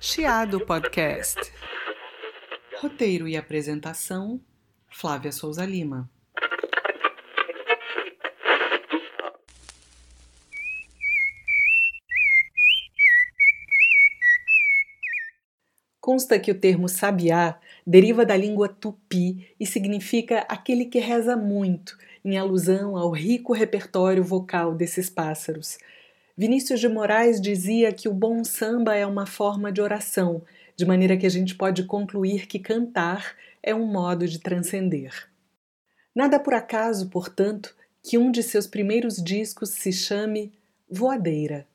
Chiado Podcast. Roteiro e apresentação: Flávia Souza Lima. Consta que o termo sabiá deriva da língua tupi e significa aquele que reza muito, em alusão ao rico repertório vocal desses pássaros. Vinícius de Moraes dizia que o bom samba é uma forma de oração, de maneira que a gente pode concluir que cantar é um modo de transcender. Nada por acaso, portanto, que um de seus primeiros discos se chame Voadeira.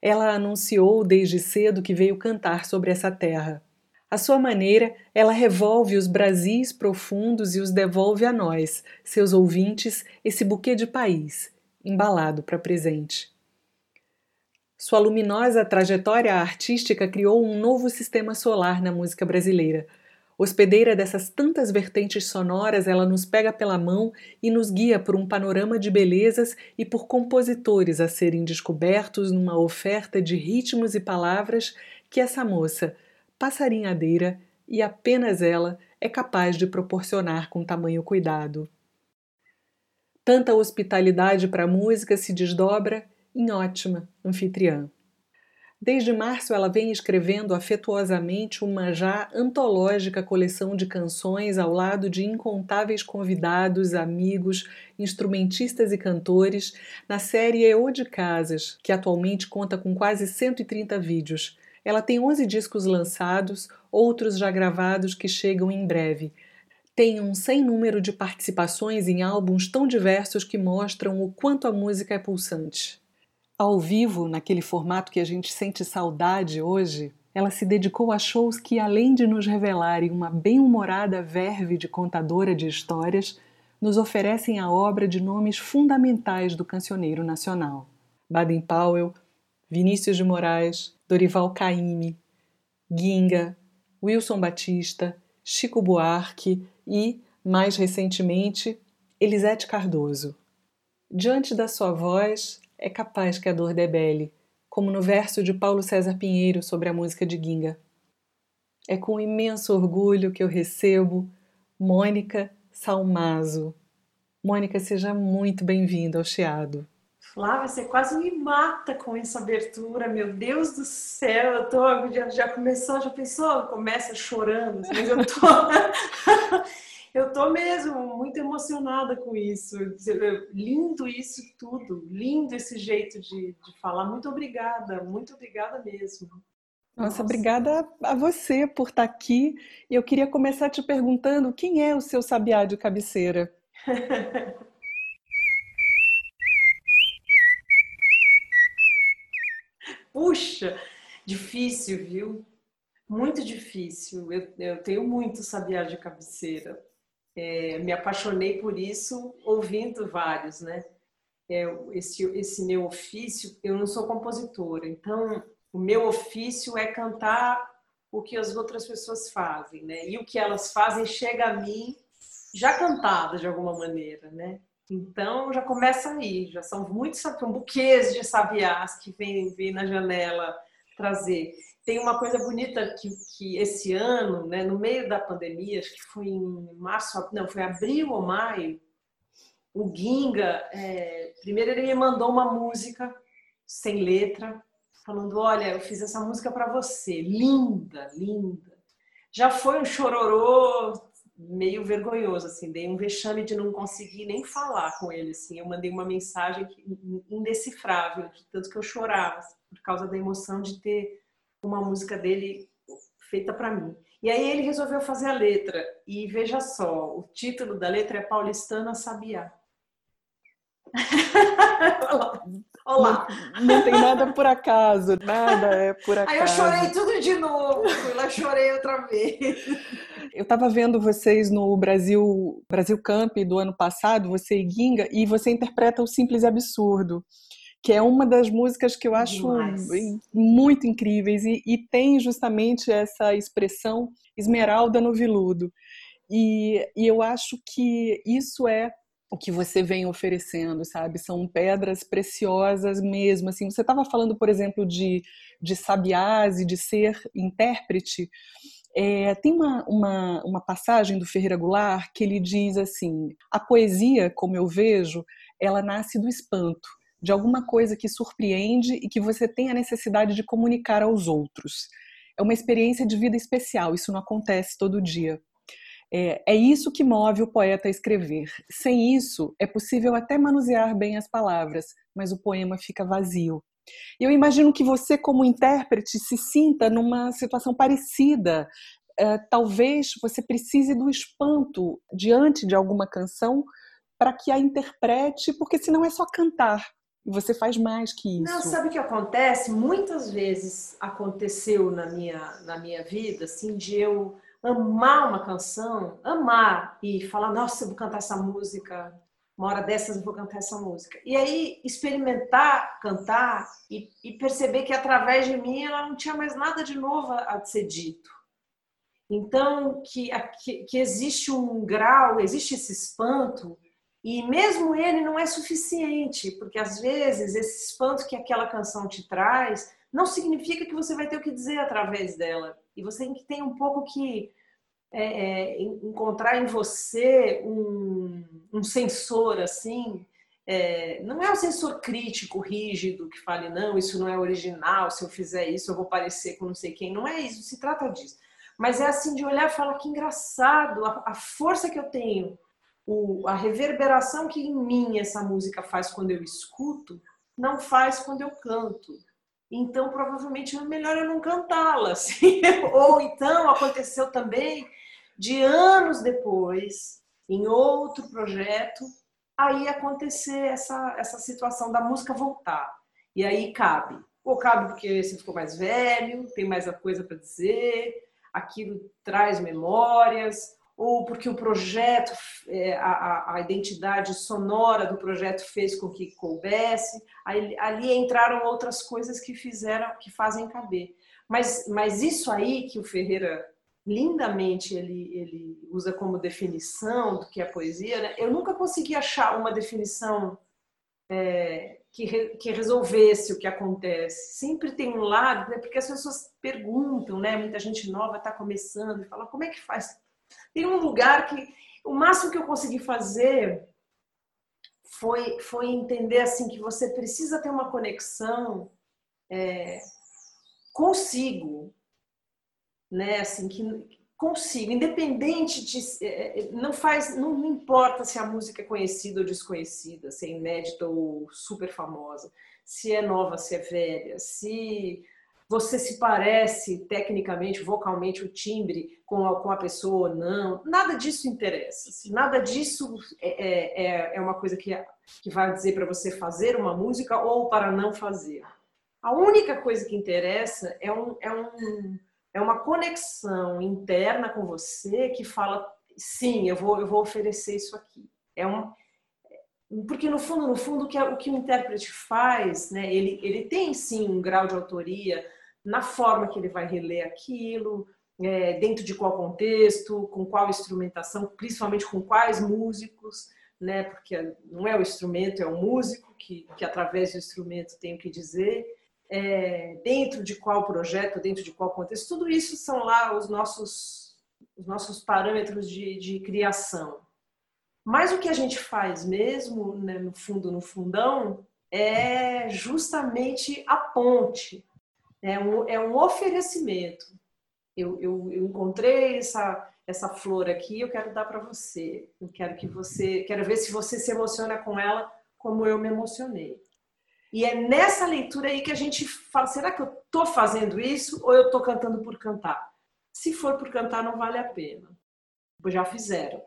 Ela anunciou desde cedo que veio cantar sobre essa terra. À sua maneira, ela revolve os Brasis profundos e os devolve a nós, seus ouvintes, esse buquê de país, embalado para presente. Sua luminosa trajetória artística criou um novo sistema solar na música brasileira. Hospedeira dessas tantas vertentes sonoras, ela nos pega pela mão e nos guia por um panorama de belezas e por compositores a serem descobertos numa oferta de ritmos e palavras que essa moça, passarinhadeira e apenas ela, é capaz de proporcionar com tamanho cuidado. Tanta hospitalidade para a música se desdobra em ótima anfitriã. Desde março, ela vem escrevendo afetuosamente uma já antológica coleção de canções ao lado de incontáveis convidados, amigos, instrumentistas e cantores na série EO de Casas, que atualmente conta com quase 130 vídeos. Ela tem 11 discos lançados, outros já gravados que chegam em breve. Tem um sem número de participações em álbuns tão diversos que mostram o quanto a música é pulsante. Ao vivo, naquele formato que a gente sente saudade hoje, ela se dedicou a shows que, além de nos revelarem uma bem-humorada verve de contadora de histórias, nos oferecem a obra de nomes fundamentais do cancioneiro nacional: Baden Powell, Vinícius de Moraes, Dorival Caymmi, Ginga, Wilson Batista, Chico Buarque e, mais recentemente, Elisete Cardoso. Diante da sua voz, é capaz que a dor debele, como no verso de Paulo César Pinheiro sobre a música de Ginga. É com imenso orgulho que eu recebo Mônica Salmazo. Mônica, seja muito bem-vinda ao Chiado. Flávia, você quase me mata com essa abertura, meu Deus do céu, eu tô, já, já começou, já pensou? Começa chorando, mas eu tô. Eu tô mesmo muito emocionada com isso. Lindo isso tudo, lindo esse jeito de, de falar. Muito obrigada, muito obrigada mesmo. Nossa, Nossa, obrigada a você por estar aqui. E eu queria começar te perguntando quem é o seu sabiá de cabeceira? Puxa, difícil, viu? Muito difícil. Eu, eu tenho muito sabiá de cabeceira é, me apaixonei por isso ouvindo vários, né? É, esse, esse meu ofício, eu não sou compositora, então o meu ofício é cantar o que as outras pessoas fazem, né? E o que elas fazem chega a mim já cantado de alguma maneira, né? Então já começa aí, já são muitos são buquês de sabiás que vêm, vêm na janela trazer tem uma coisa bonita que, que esse ano, né, no meio da pandemia, acho que foi em março, não, foi abril ou maio, o Ginga, é, primeiro ele me mandou uma música sem letra, falando: Olha, eu fiz essa música para você, linda, linda. Já foi um chororô meio vergonhoso, assim, dei um vexame de não conseguir nem falar com ele, assim. Eu mandei uma mensagem indecifrável, de tanto que eu chorava, por causa da emoção de ter uma música dele feita para mim. E aí ele resolveu fazer a letra. E veja só, o título da letra é Paulistana Sabiá. Olá. Não, não, tem nada por acaso, nada é por acaso. Aí eu chorei tudo de novo, fui lá chorei outra vez. Eu estava vendo vocês no Brasil Brasil Camp do ano passado, você e Ginga, e você interpreta o Simples e Absurdo que é uma das músicas que eu acho Demais. muito incríveis e, e, tem justamente essa expressão esmeralda no viludo. E, e, eu acho que isso é o que você vem oferecendo, sabe? São pedras preciosas mesmo. Assim, você estava falando, por exemplo, de, de sabiás e de ser intérprete. É, tem uma, uma, uma passagem do Ferreira Goulart que ele diz assim: a poesia, como eu vejo, ela nasce do espanto, de alguma coisa que surpreende e que você tem a necessidade de comunicar aos outros. É uma experiência de vida especial, isso não acontece todo dia. É, é, isso que move o poeta a escrever. Sem isso, é possível até manusear bem as palavras, mas o poema fica vazio. Eu imagino que você, como intérprete, se sinta numa situação parecida. É, talvez você precise do espanto diante de alguma canção para que a interprete, porque senão é só cantar. E você faz mais que isso. Não, sabe o que acontece? Muitas vezes aconteceu na minha, na minha vida, assim, de eu amar uma canção, amar e falar, nossa, eu vou cantar essa música, uma hora dessas eu vou cantar essa música. E aí experimentar cantar e, e perceber que através de mim ela não tinha mais nada de novo a ser dito. Então, que, que, que existe um grau, existe esse espanto, e mesmo ele não é suficiente, porque às vezes esse espanto que aquela canção te traz não significa que você vai ter o que dizer através dela. E você tem que ter um pouco que é, é, encontrar em você um, um sensor assim. É, não é um sensor crítico, rígido, que fale, não, isso não é original, se eu fizer isso eu vou parecer com não sei quem. Não é isso, se trata disso. Mas é assim de olhar e falar que engraçado, a, a força que eu tenho, o, a reverberação que em mim essa música faz quando eu escuto, não faz quando eu canto. Então, provavelmente é melhor eu não cantá-la. Assim. Ou então aconteceu também de anos depois, em outro projeto, aí acontecer essa, essa situação da música voltar. E aí cabe. Ou cabe porque você ficou mais velho, tem mais coisa para dizer, aquilo traz memórias, ou porque o projeto, é, a, a, identidade sonora do projeto fez com que coubesse. Aí, ali entraram outras coisas que fizeram, que fazem caber. Mas, mas isso aí que o Ferreira lindamente ele, ele usa como definição do que é poesia, né? eu nunca consegui achar uma definição é, que, re, que resolvesse o que acontece. Sempre tem um lado, né? porque as pessoas perguntam, né? muita gente nova está começando e fala como é que faz tem um lugar que o máximo que eu consegui fazer foi, foi entender assim que você precisa ter uma conexão é, consigo, né? Assim que consigo, independente de é, é, não faz, não, não importa se a música é conhecida ou desconhecida, se é inédita ou super famosa, se é nova, se é velha, se você se parece tecnicamente, vocalmente, o timbre com a, com a pessoa ou não. Nada disso interessa. Assim, nada disso é, é, é, é uma coisa que, que vai dizer para você fazer uma música ou para não fazer. A única coisa que interessa é, um, é, um, é uma conexão interna com você que fala: sim, eu vou, eu vou oferecer isso aqui. É um, porque no fundo, no fundo, o que, o que o intérprete faz, né, ele, ele tem sim um grau de autoria na forma que ele vai reler aquilo, é, dentro de qual contexto, com qual instrumentação, principalmente com quais músicos, né? Porque não é o instrumento, é o músico que, que através do instrumento tem o que dizer. É, dentro de qual projeto, dentro de qual contexto, tudo isso são lá os nossos, os nossos parâmetros de, de criação. Mas o que a gente faz mesmo, né, no fundo, no fundão, é justamente a ponte é um, é um oferecimento. Eu, eu, eu encontrei essa, essa flor aqui, eu quero dar para você. Eu quero que você, quero ver se você se emociona com ela como eu me emocionei. E é nessa leitura aí que a gente fala: será que eu estou fazendo isso ou eu estou cantando por cantar? Se for por cantar, não vale a pena. Já fizeram.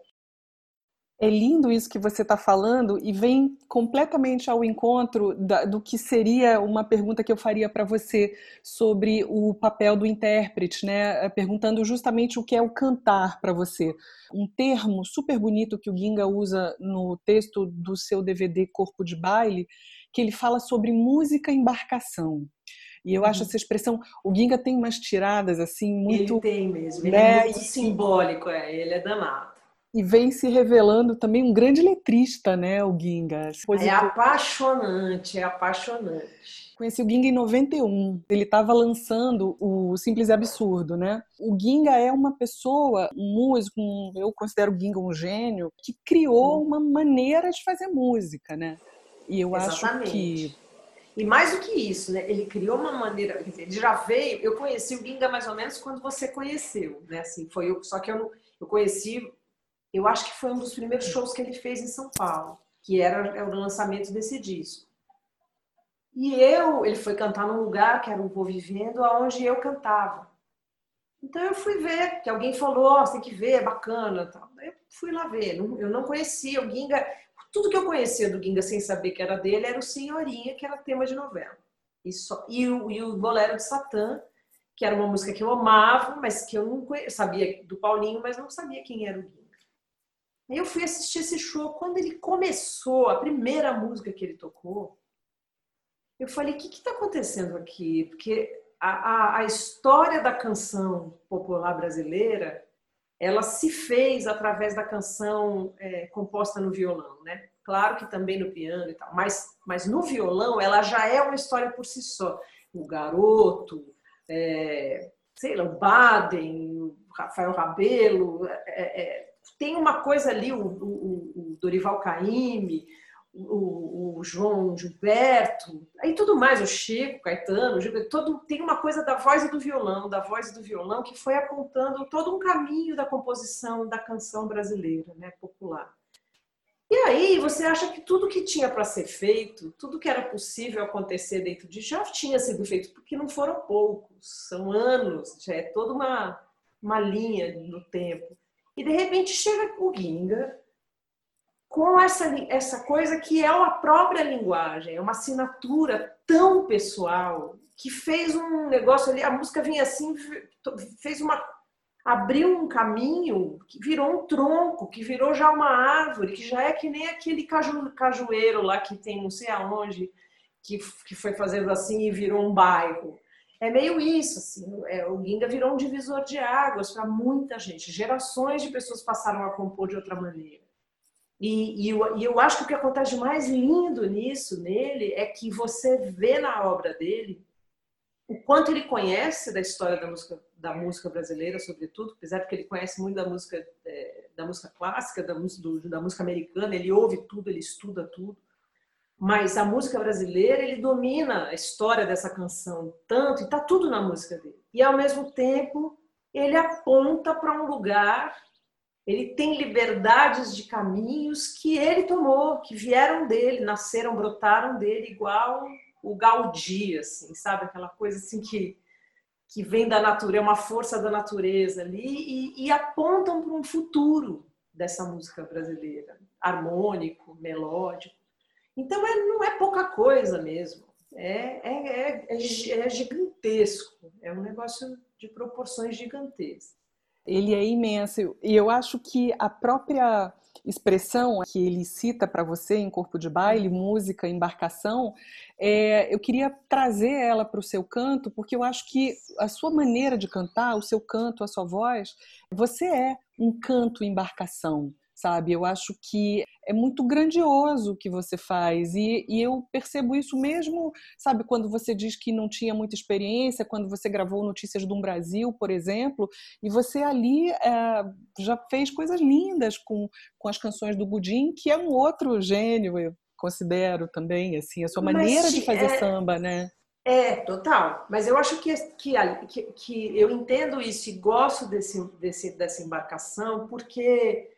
É lindo isso que você está falando e vem completamente ao encontro da, do que seria uma pergunta que eu faria para você sobre o papel do intérprete, né? Perguntando justamente o que é o cantar para você. Um termo super bonito que o Ginga usa no texto do seu DVD Corpo de Baile, que ele fala sobre música embarcação. E eu acho uhum. essa expressão, o Ginga tem umas tiradas assim muito. Ele tem mesmo, ele é né? é muito simbólico, é, ele é danado. E vem se revelando também um grande letrista, né, o Ginga. É apaixonante, é apaixonante. Conheci o Ginga em 91. Ele estava lançando o Simples e Absurdo, né? O Ginga é uma pessoa, um músico, um, eu considero o Ginga um gênio, que criou uma maneira de fazer música, né? E eu Exatamente. acho que e mais do que isso, né? Ele criou uma maneira, quer dizer, ele já veio. Eu conheci o Ginga mais ou menos quando você conheceu, né? Assim, foi eu, só que eu, eu conheci, eu acho que foi um dos primeiros shows que ele fez em São Paulo, que era, o lançamento desse disco. E eu, ele foi cantar num lugar que era o Vou Vivendo, aonde eu cantava. Então eu fui ver, que alguém falou, oh, tem que ver, é bacana. Tal. Eu fui lá ver. Eu não conhecia o Ginga. Tudo que eu conhecia do Ginga sem saber que era dele era o Senhorinha, que era tema de novela. E, só, e, o, e o Bolero de Satã, que era uma música que eu amava, mas que eu não conhecia, sabia do Paulinho, mas não sabia quem era o Ginga. Eu fui assistir esse show. Quando ele começou, a primeira música que ele tocou, eu falei: o que está acontecendo aqui? Porque a, a, a história da canção popular brasileira ela se fez através da canção é, composta no violão, né? Claro que também no piano e tal, mas, mas no violão ela já é uma história por si só. O garoto, é, sei lá, o Baden, o Rafael Rabelo, é, é tem uma coisa ali, o, o, o Dorival Caymmi, o, o, João Gilberto, aí tudo mais, o Chico, Caetano, Gilberto, todo, tem uma coisa da voz e do violão, da voz e do violão, que foi apontando todo um caminho da composição da canção brasileira, né, popular. E aí você acha que tudo que tinha para ser feito, tudo que era possível acontecer dentro de já tinha sido feito, porque não foram poucos, são anos, já é toda uma, uma linha no tempo. E de repente chega o Ginga, com essa, essa coisa que é a própria linguagem, é uma assinatura tão pessoal que fez um negócio ali, a música vinha assim, fez uma abriu um caminho que virou um tronco, que virou já uma árvore, que já é que nem aquele caju, cajueiro lá que tem não sei aonde, que, que foi fazendo assim e virou um bairro. É meio isso, assim, é, o Ginga virou um divisor de águas para muita gente. Gerações de pessoas passaram a compor de outra maneira. E, e, eu, e, eu, acho que o que acontece mais lindo nisso, nele, é que você vê na obra dele o quanto ele conhece da história da música, da música brasileira, sobretudo, apesar de que ele conhece muito da música, é, da música clássica, da, do, da música americana, ele ouve tudo, ele estuda tudo. Mas a música brasileira, ele domina a história dessa canção tanto, e está tudo na música dele. E ao mesmo tempo, ele aponta para um lugar ele tem liberdades de caminhos que ele tomou, que vieram dele, nasceram, brotaram dele, igual o Gaudí, assim, sabe? Aquela coisa assim que, que vem da natureza, é uma força da natureza ali, e, e apontam para um futuro dessa música brasileira, harmônico, melódico. Então é, não é pouca coisa mesmo, é, é, é, é gigantesco, é um negócio de proporções gigantescas. Ele é imenso. E eu acho que a própria expressão que ele cita para você em Corpo de Baile, música, embarcação, é, eu queria trazer ela para o seu canto, porque eu acho que a sua maneira de cantar, o seu canto, a sua voz, você é um canto embarcação sabe? Eu acho que é muito grandioso o que você faz e, e, eu percebo isso mesmo, sabe? Quando você diz que não tinha muita experiência, quando você gravou Notícias do Brasil, por exemplo, e você ali é, já fez coisas lindas com, com as canções do Budim, que é um outro gênio, eu considero também, assim, a sua maneira Mas, de fazer é... samba, né? É, total. Mas eu acho que, que, que, eu entendo isso e gosto desse, desse, dessa embarcação porque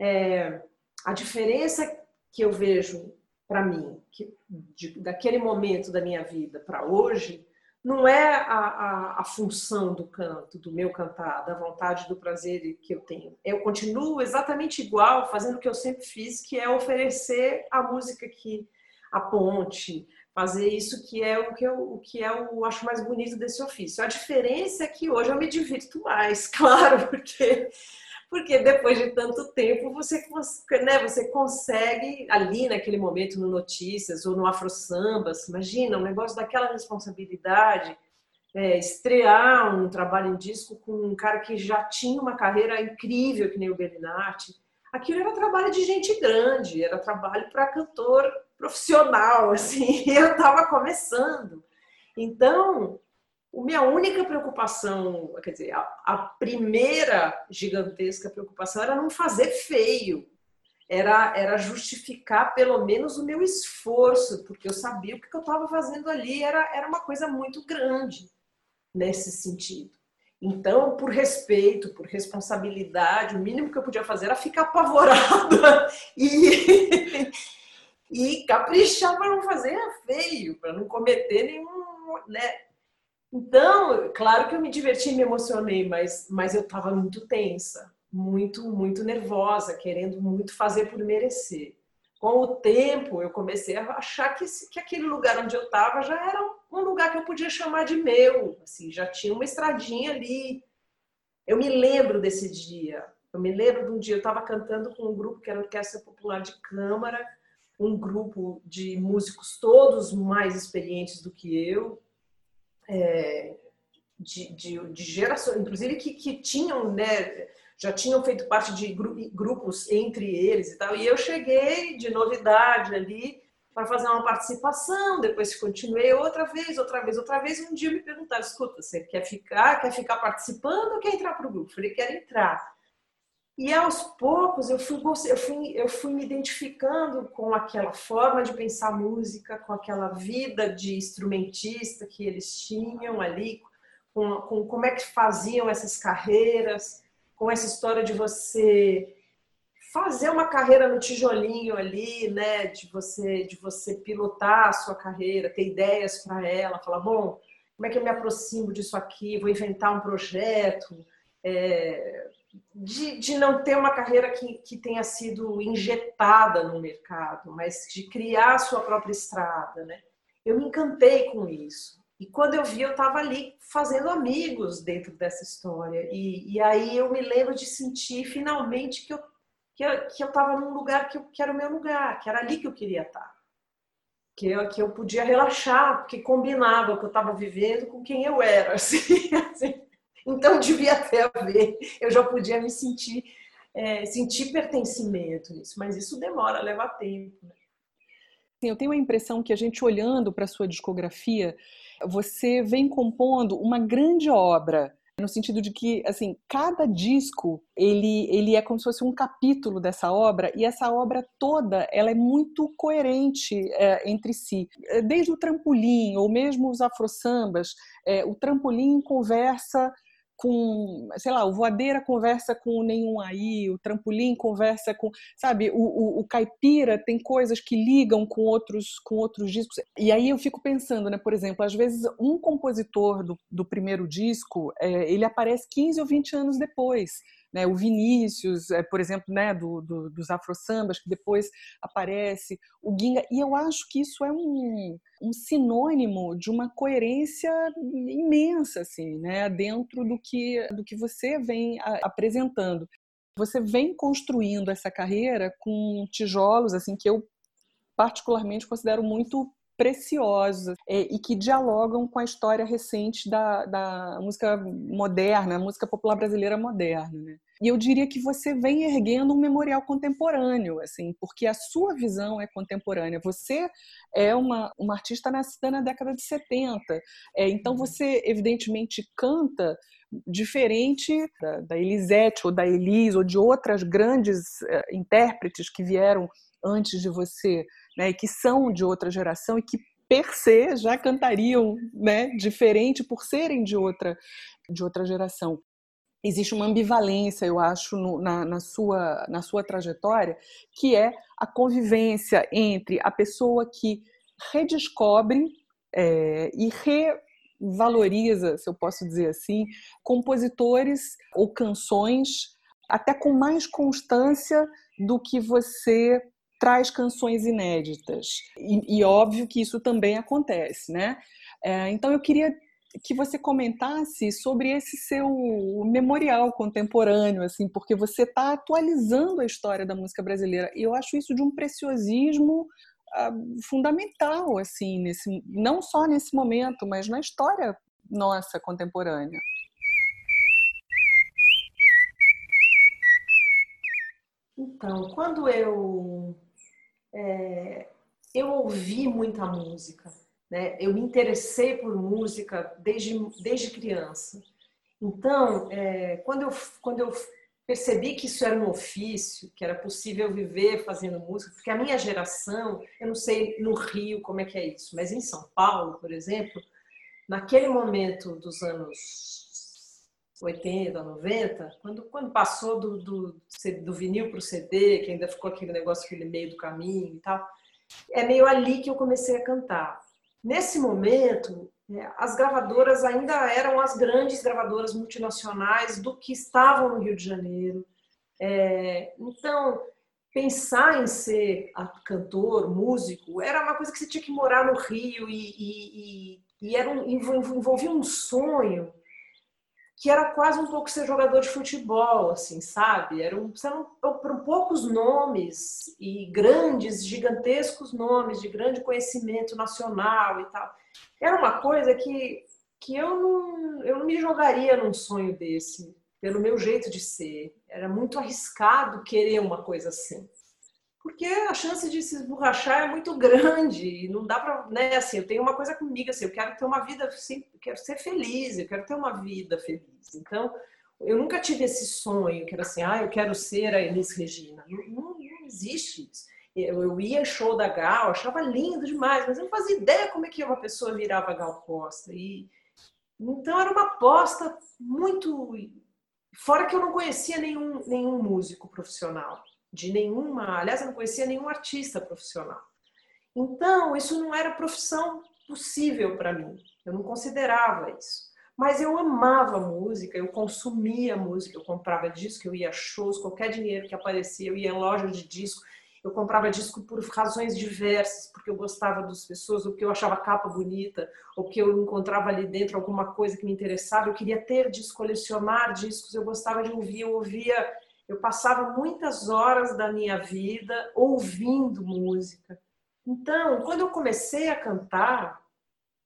é, a diferença que eu vejo para mim, que, de, daquele momento da minha vida para hoje, não é a, a, a, função do canto, do meu cantar, da vontade, do prazer que eu tenho. Eu continuo exatamente igual, fazendo o que eu sempre fiz, que é oferecer a música que a ponte, fazer isso que é o que eu, o que é o acho mais bonito desse ofício. A diferença é que hoje eu me divirto mais, claro, porque porque depois de tanto tempo você, né, você consegue ali naquele momento no Notícias ou no Afro Sambas, imagina um negócio daquela responsabilidade, é, estrear um trabalho em disco com um cara que já tinha uma carreira incrível que nem o Bellinati, aquilo era trabalho de gente grande, era trabalho para cantor profissional, assim, eu estava começando. Então, minha única preocupação, quer dizer, a, a, primeira gigantesca preocupação era não fazer feio, era, era justificar pelo menos o meu esforço, porque eu sabia o que eu estava fazendo ali era, era uma coisa muito grande nesse sentido. Então, por respeito, por responsabilidade, o mínimo que eu podia fazer era ficar apavorada e, e caprichar para não fazer feio, para não cometer nenhum. Né? Então, claro que eu me diverti e me emocionei, mas, mas eu estava muito tensa, muito, muito nervosa, querendo muito fazer por merecer. Com o tempo, eu comecei a achar que, que aquele lugar onde eu estava já era um lugar que eu podia chamar de meu, assim, já tinha uma estradinha ali. Eu me lembro desse dia. Eu me lembro de um dia eu estava cantando com um grupo que era a Orquestra Popular de Câmara, um grupo de músicos todos mais experientes do que eu, é, de, de, de gerações, inclusive que, que tinham, né, já tinham feito parte de grupos entre eles e tal. E eu cheguei de novidade ali para fazer uma participação, depois continuei outra vez, outra vez, outra vez. Um dia me perguntaram: escuta, você quer ficar, quer ficar participando ou quer entrar para o grupo? Eu falei: quero entrar. E aos poucos eu fui, eu, fui, eu fui me identificando com aquela forma de pensar música, com aquela vida de instrumentista que eles tinham ali, com, com como é que faziam essas carreiras, com essa história de você fazer uma carreira no tijolinho ali, né? De você, de você pilotar a sua carreira, ter ideias para ela, falar, bom, como é que eu me aproximo disso aqui? Vou inventar um projeto. É, de, de não ter uma carreira que, que tenha sido injetada no mercado, mas de criar a sua própria estrada, né? Eu me encantei com isso. E quando eu vi, eu estava ali fazendo amigos dentro dessa história. E, e aí eu me lembro de sentir finalmente que eu que eu, que eu estava num lugar que, eu, que era o meu lugar, que era ali que eu queria estar. Que eu, que eu podia relaxar, porque combinava o que eu estava vivendo com quem eu era. Assim, assim. Então devia ter a ver. Eu já podia me sentir, é, sentir pertencimento nisso, mas isso demora, leva tempo. Né? Eu tenho a impressão que a gente olhando para a sua discografia, você vem compondo uma grande obra no sentido de que assim cada disco ele ele é como se fosse um capítulo dessa obra e essa obra toda ela é muito coerente é, entre si desde o trampolim ou mesmo os afro-sambas é, o trampolim conversa com, sei lá, o voadeira conversa com nenhum aí, o trampolim conversa com, sabe, o, o, o, caipira tem coisas que ligam com outros com outros discos. E aí eu fico pensando, né, por exemplo, às vezes um compositor do, do primeiro disco, é, ele aparece 15 ou 20 anos depois né, o Vinícius, é, por exemplo, né, do, do, dos afro-sambas, que depois aparece, o Ginga, e eu acho que isso é um, um sinônimo de uma coerência imensa, assim, né, dentro do que, do que você vem a, apresentando. Você vem construindo essa carreira com tijolos, assim, que eu particularmente considero muito preciosos é, e que dialogam com a história recente da, da música moderna, a música popular brasileira moderna. Né? E eu diria que você vem erguendo um memorial contemporâneo, assim, porque a sua visão é contemporânea. Você é uma, uma artista nascida na década de 70, é, então uhum. você evidentemente canta diferente da, da Elisete ou da Elis ou de outras grandes uh, intérpretes que vieram antes de você, né, que são de outra geração e que per se já cantariam, né, diferente por serem de outra de outra geração existe uma ambivalência, eu acho, no, na, na, sua, na sua trajetória, que é a convivência entre a pessoa que redescobre é, e revaloriza, se eu posso dizer assim, compositores ou canções até com mais constância do que você traz canções inéditas. E, e óbvio que isso também acontece, né? É, então eu queria que você comentasse sobre esse seu memorial contemporâneo, assim, porque você está atualizando a história da música brasileira. E eu acho isso de um preciosismo uh, fundamental, assim, nesse, não só nesse momento, mas na história nossa contemporânea. Então, quando eu é, eu ouvi muita música, né? Eu me interessei por música desde desde criança. Então, é, quando eu quando eu percebi que isso era um ofício, que era possível viver fazendo música, porque a minha geração, eu não sei no Rio como é que é isso, mas em São Paulo, por exemplo, naquele momento dos anos 80, 90, quando, quando passou do, do, do vinil para o CD, que ainda ficou aquele negócio aquele meio do caminho e tal, é meio ali que eu comecei a cantar. Nesse momento, é, as gravadoras ainda eram as grandes gravadoras multinacionais do que estavam no Rio de Janeiro. É, então, pensar em ser cantor, músico, era uma coisa que você tinha que morar no Rio e, e, e, e era um, envolvia um sonho que era quase um pouco ser jogador de futebol, assim, sabe? Eram, eram poucos nomes e grandes, gigantescos nomes de grande conhecimento nacional e tal. Era uma coisa que, que eu, não, eu não me jogaria num sonho desse, pelo meu jeito de ser. Era muito arriscado querer uma coisa assim porque a chance de se esborrachar é muito grande e não dá para, né, assim, eu tenho uma coisa comigo, assim, eu quero ter uma vida, assim, quero ser feliz, eu quero ter uma vida feliz. Então, eu nunca tive esse sonho, que era assim, ah, eu quero ser a Elis Regina. Não, não, não existe isso. Eu, eu ia em show da Gal, achava lindo demais, mas eu não fazia ideia como é que uma pessoa virava Gal Costa. E, então, era uma aposta muito... Fora que eu não conhecia nenhum, nenhum músico profissional de nenhuma, aliás, eu não conhecia nenhum artista profissional. Então, isso não era profissão possível para mim. Eu não considerava isso. Mas eu amava música, eu consumia música, eu comprava disco, eu ia a shows, qualquer dinheiro que aparecia, eu ia em loja de disco. Eu comprava disco por razões diversas, porque eu gostava das pessoas, ou porque eu achava a capa bonita, ou porque eu encontrava ali dentro alguma coisa que me interessava. Eu queria ter disco, colecionar discos, eu gostava de ouvir, eu ouvia eu passava muitas horas da minha vida ouvindo música. Então, quando eu comecei a cantar,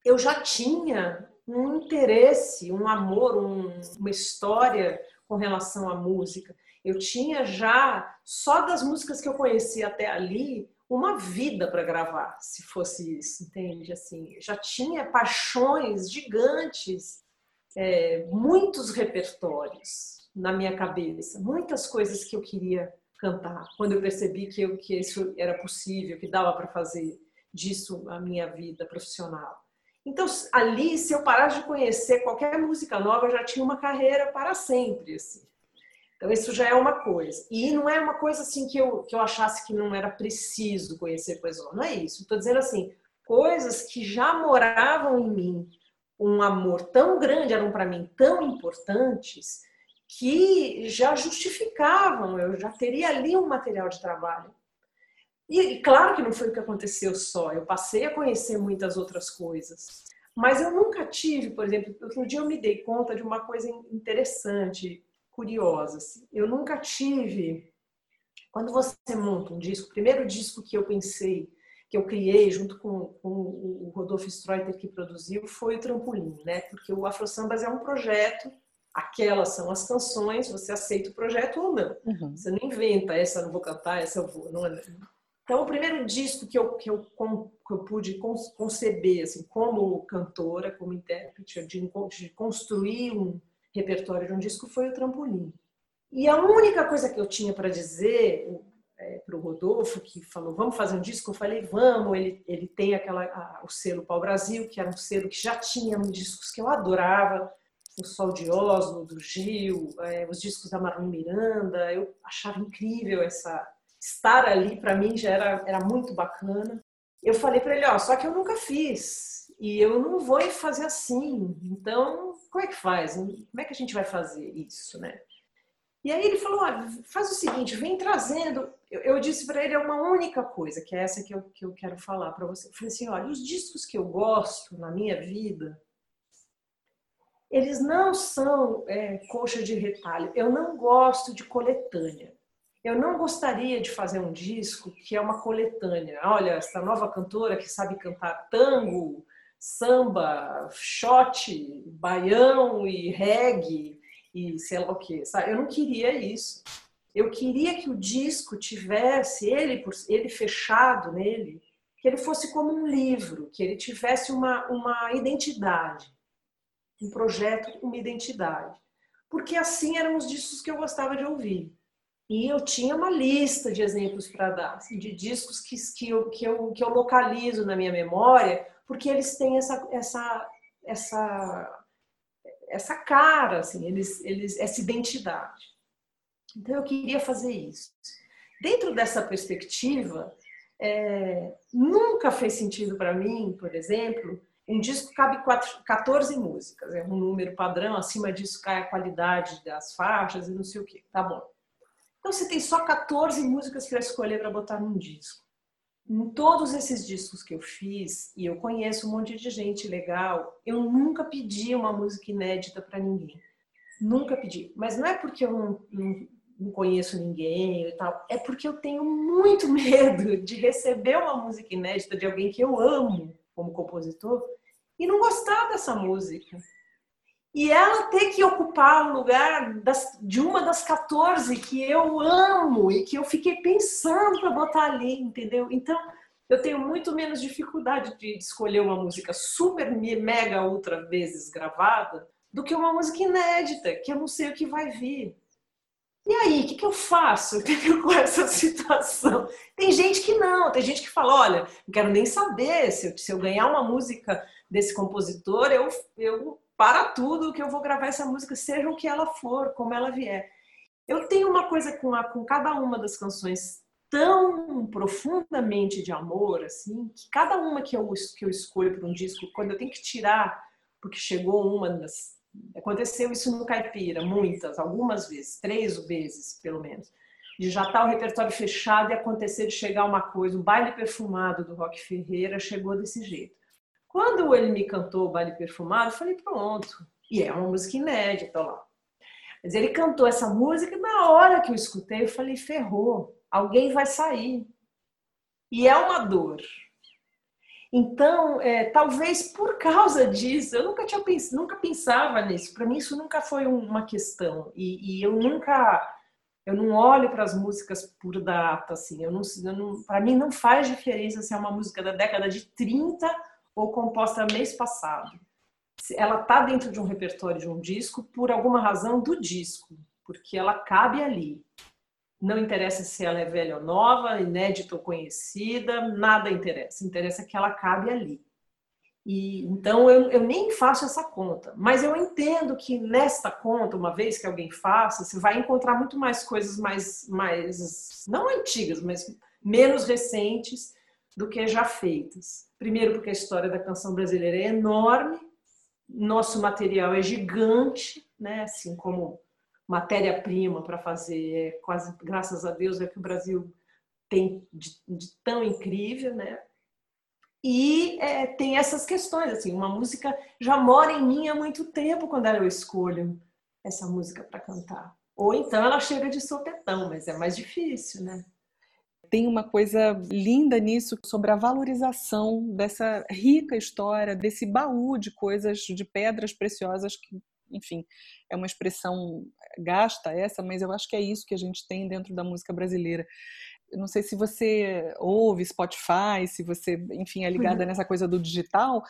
eu já tinha um interesse, um amor, um, uma história com relação à música. Eu tinha já, só das músicas que eu conhecia até ali, uma vida para gravar, se fosse isso, entende? Assim, já tinha paixões gigantes, é, muitos repertórios na minha cabeça, muitas coisas que eu queria cantar. Quando eu percebi que, eu, que isso era possível, que dava para fazer disso a minha vida profissional. Então, ali, se eu parasse de conhecer qualquer música nova, eu já tinha uma carreira para sempre. Assim. Então, isso já é uma coisa. E não é uma coisa assim que eu, que eu achasse que não era preciso conhecer coisas novas. Não é isso. Estou dizendo assim, coisas que já moravam em mim, um amor tão grande, eram para mim tão importantes, que já justificavam, eu já teria ali um material de trabalho. E claro que não foi o que aconteceu só, eu passei a conhecer muitas outras coisas. Mas eu nunca tive, por exemplo, outro dia eu me dei conta de uma coisa interessante, curiosa. Assim. Eu nunca tive. Quando você monta um disco, o primeiro disco que eu pensei, que eu criei junto com, com o Rodolfo Streuter que produziu, foi o Trampolim, né? Porque o Afro Sambas é um projeto aquelas são as canções, você aceita o projeto ou não. Uhum. Você não inventa, essa não vou cantar, essa eu vou. Não é... Então, o primeiro disco que eu, que eu, que eu pude conceber, assim, como cantora, como intérprete, de, de construir um repertório de um disco, foi o Trampolim. E a única coisa que eu tinha para dizer é, para o Rodolfo, que falou, vamos fazer um disco, eu falei, vamos, ele, ele tem aquela, a, o selo Pau Brasil, que era um selo que já tinha discos que eu adorava, o Sol de Oslo, do Gil, é, os discos da Marlene Miranda. Eu achava incrível essa estar ali para mim já era, era muito bacana. Eu falei para ele, ó, só que eu nunca fiz e eu não vou fazer assim. Então, como é que faz? Como é que a gente vai fazer isso, né? E aí ele falou, olha, faz o seguinte, vem trazendo. Eu, eu disse para ele é uma única coisa, que é essa que eu, que eu quero falar para você. Eu falei assim, olha, os discos que eu gosto na minha vida eles não são é, coxa de retalho. Eu não gosto de coletânea. Eu não gostaria de fazer um disco que é uma coletânea. Olha, essa nova cantora que sabe cantar tango, samba, shot, baião e reggae e sei lá o que. Eu não queria isso. eu queria que o disco tivesse ele ele fechado nele, que ele fosse como um livro, que ele tivesse uma, uma identidade, um projeto, uma identidade. Porque assim eram os discos que eu gostava de ouvir. E eu tinha uma lista de exemplos para dar, assim, de discos que, que, eu, que, eu, que eu localizo na minha memória, porque eles têm essa, essa, essa, essa cara, assim, eles, eles, essa identidade. Então eu queria fazer isso. Dentro dessa perspectiva, é, nunca fez sentido para mim, por exemplo, um disco cabe 14 músicas, é um número padrão, acima disso cai a qualidade das faixas e não sei o que, tá bom. Então você tem só 14 músicas para escolher para botar num disco. Em todos esses discos que eu fiz, e eu conheço um monte de gente legal, eu nunca pedi uma música inédita para ninguém. Nunca pedi. Mas não é porque eu não, não, não conheço ninguém e tal, é porque eu tenho muito medo de receber uma música inédita de alguém que eu amo como compositor e não gostar dessa música. E ela ter que ocupar o lugar das, de uma das 14 que eu amo e que eu fiquei pensando para botar ali, entendeu? Então, eu tenho muito menos dificuldade de escolher uma música super, mega, ultra vezes gravada do que uma música inédita, que eu não sei o que vai vir. E aí, o que, que eu faço com essa situação? Tem gente que não, tem gente que fala: olha, não quero nem saber se eu, se eu ganhar uma música desse compositor, eu, eu para tudo que eu vou gravar essa música, seja o que ela for, como ela vier. Eu tenho uma coisa com, a, com cada uma das canções tão profundamente de amor, assim, que cada uma que eu, que eu escolho para um disco, quando eu tenho que tirar, porque chegou uma das Aconteceu isso no Caipira, muitas, algumas vezes, três vezes pelo menos. De já estar tá o repertório fechado e acontecer de chegar uma coisa, o baile perfumado do Rock Ferreira chegou desse jeito. Quando ele me cantou o baile perfumado, eu falei, pronto. E é uma música inédita lá. Mas ele cantou essa música e na hora que eu escutei, eu falei, ferrou, alguém vai sair. E é uma dor. Então, é, talvez por causa disso, eu nunca tinha pens nunca pensava nisso. Para mim isso nunca foi uma questão e, e eu nunca eu não olho para as músicas por data assim. Eu não, não para mim não faz diferença se é uma música da década de 30 ou composta mês passado. Ela está dentro de um repertório de um disco por alguma razão do disco, porque ela cabe ali. Não interessa se ela é velha ou nova, inédita ou conhecida, nada interessa. Interessa que ela cabe ali. E então eu, eu nem faço essa conta, mas eu entendo que nesta conta, uma vez que alguém faça, você vai encontrar muito mais coisas mais, mais não antigas, mas menos recentes do que já feitas. Primeiro, porque a história da canção brasileira é enorme, nosso material é gigante, né? Assim como matéria-prima para fazer, é quase, graças a Deus, é que o Brasil tem de, de tão incrível, né? E é, tem essas questões, assim, uma música já mora em mim há muito tempo quando eu escolho essa música para cantar. Ou então ela chega de sopetão, mas é mais difícil, né? Tem uma coisa linda nisso sobre a valorização dessa rica história, desse baú de coisas, de pedras preciosas que enfim, é uma expressão gasta essa, mas eu acho que é isso que a gente tem dentro da música brasileira. Eu não sei se você ouve Spotify, se você, enfim, é ligada uhum. nessa coisa do digital,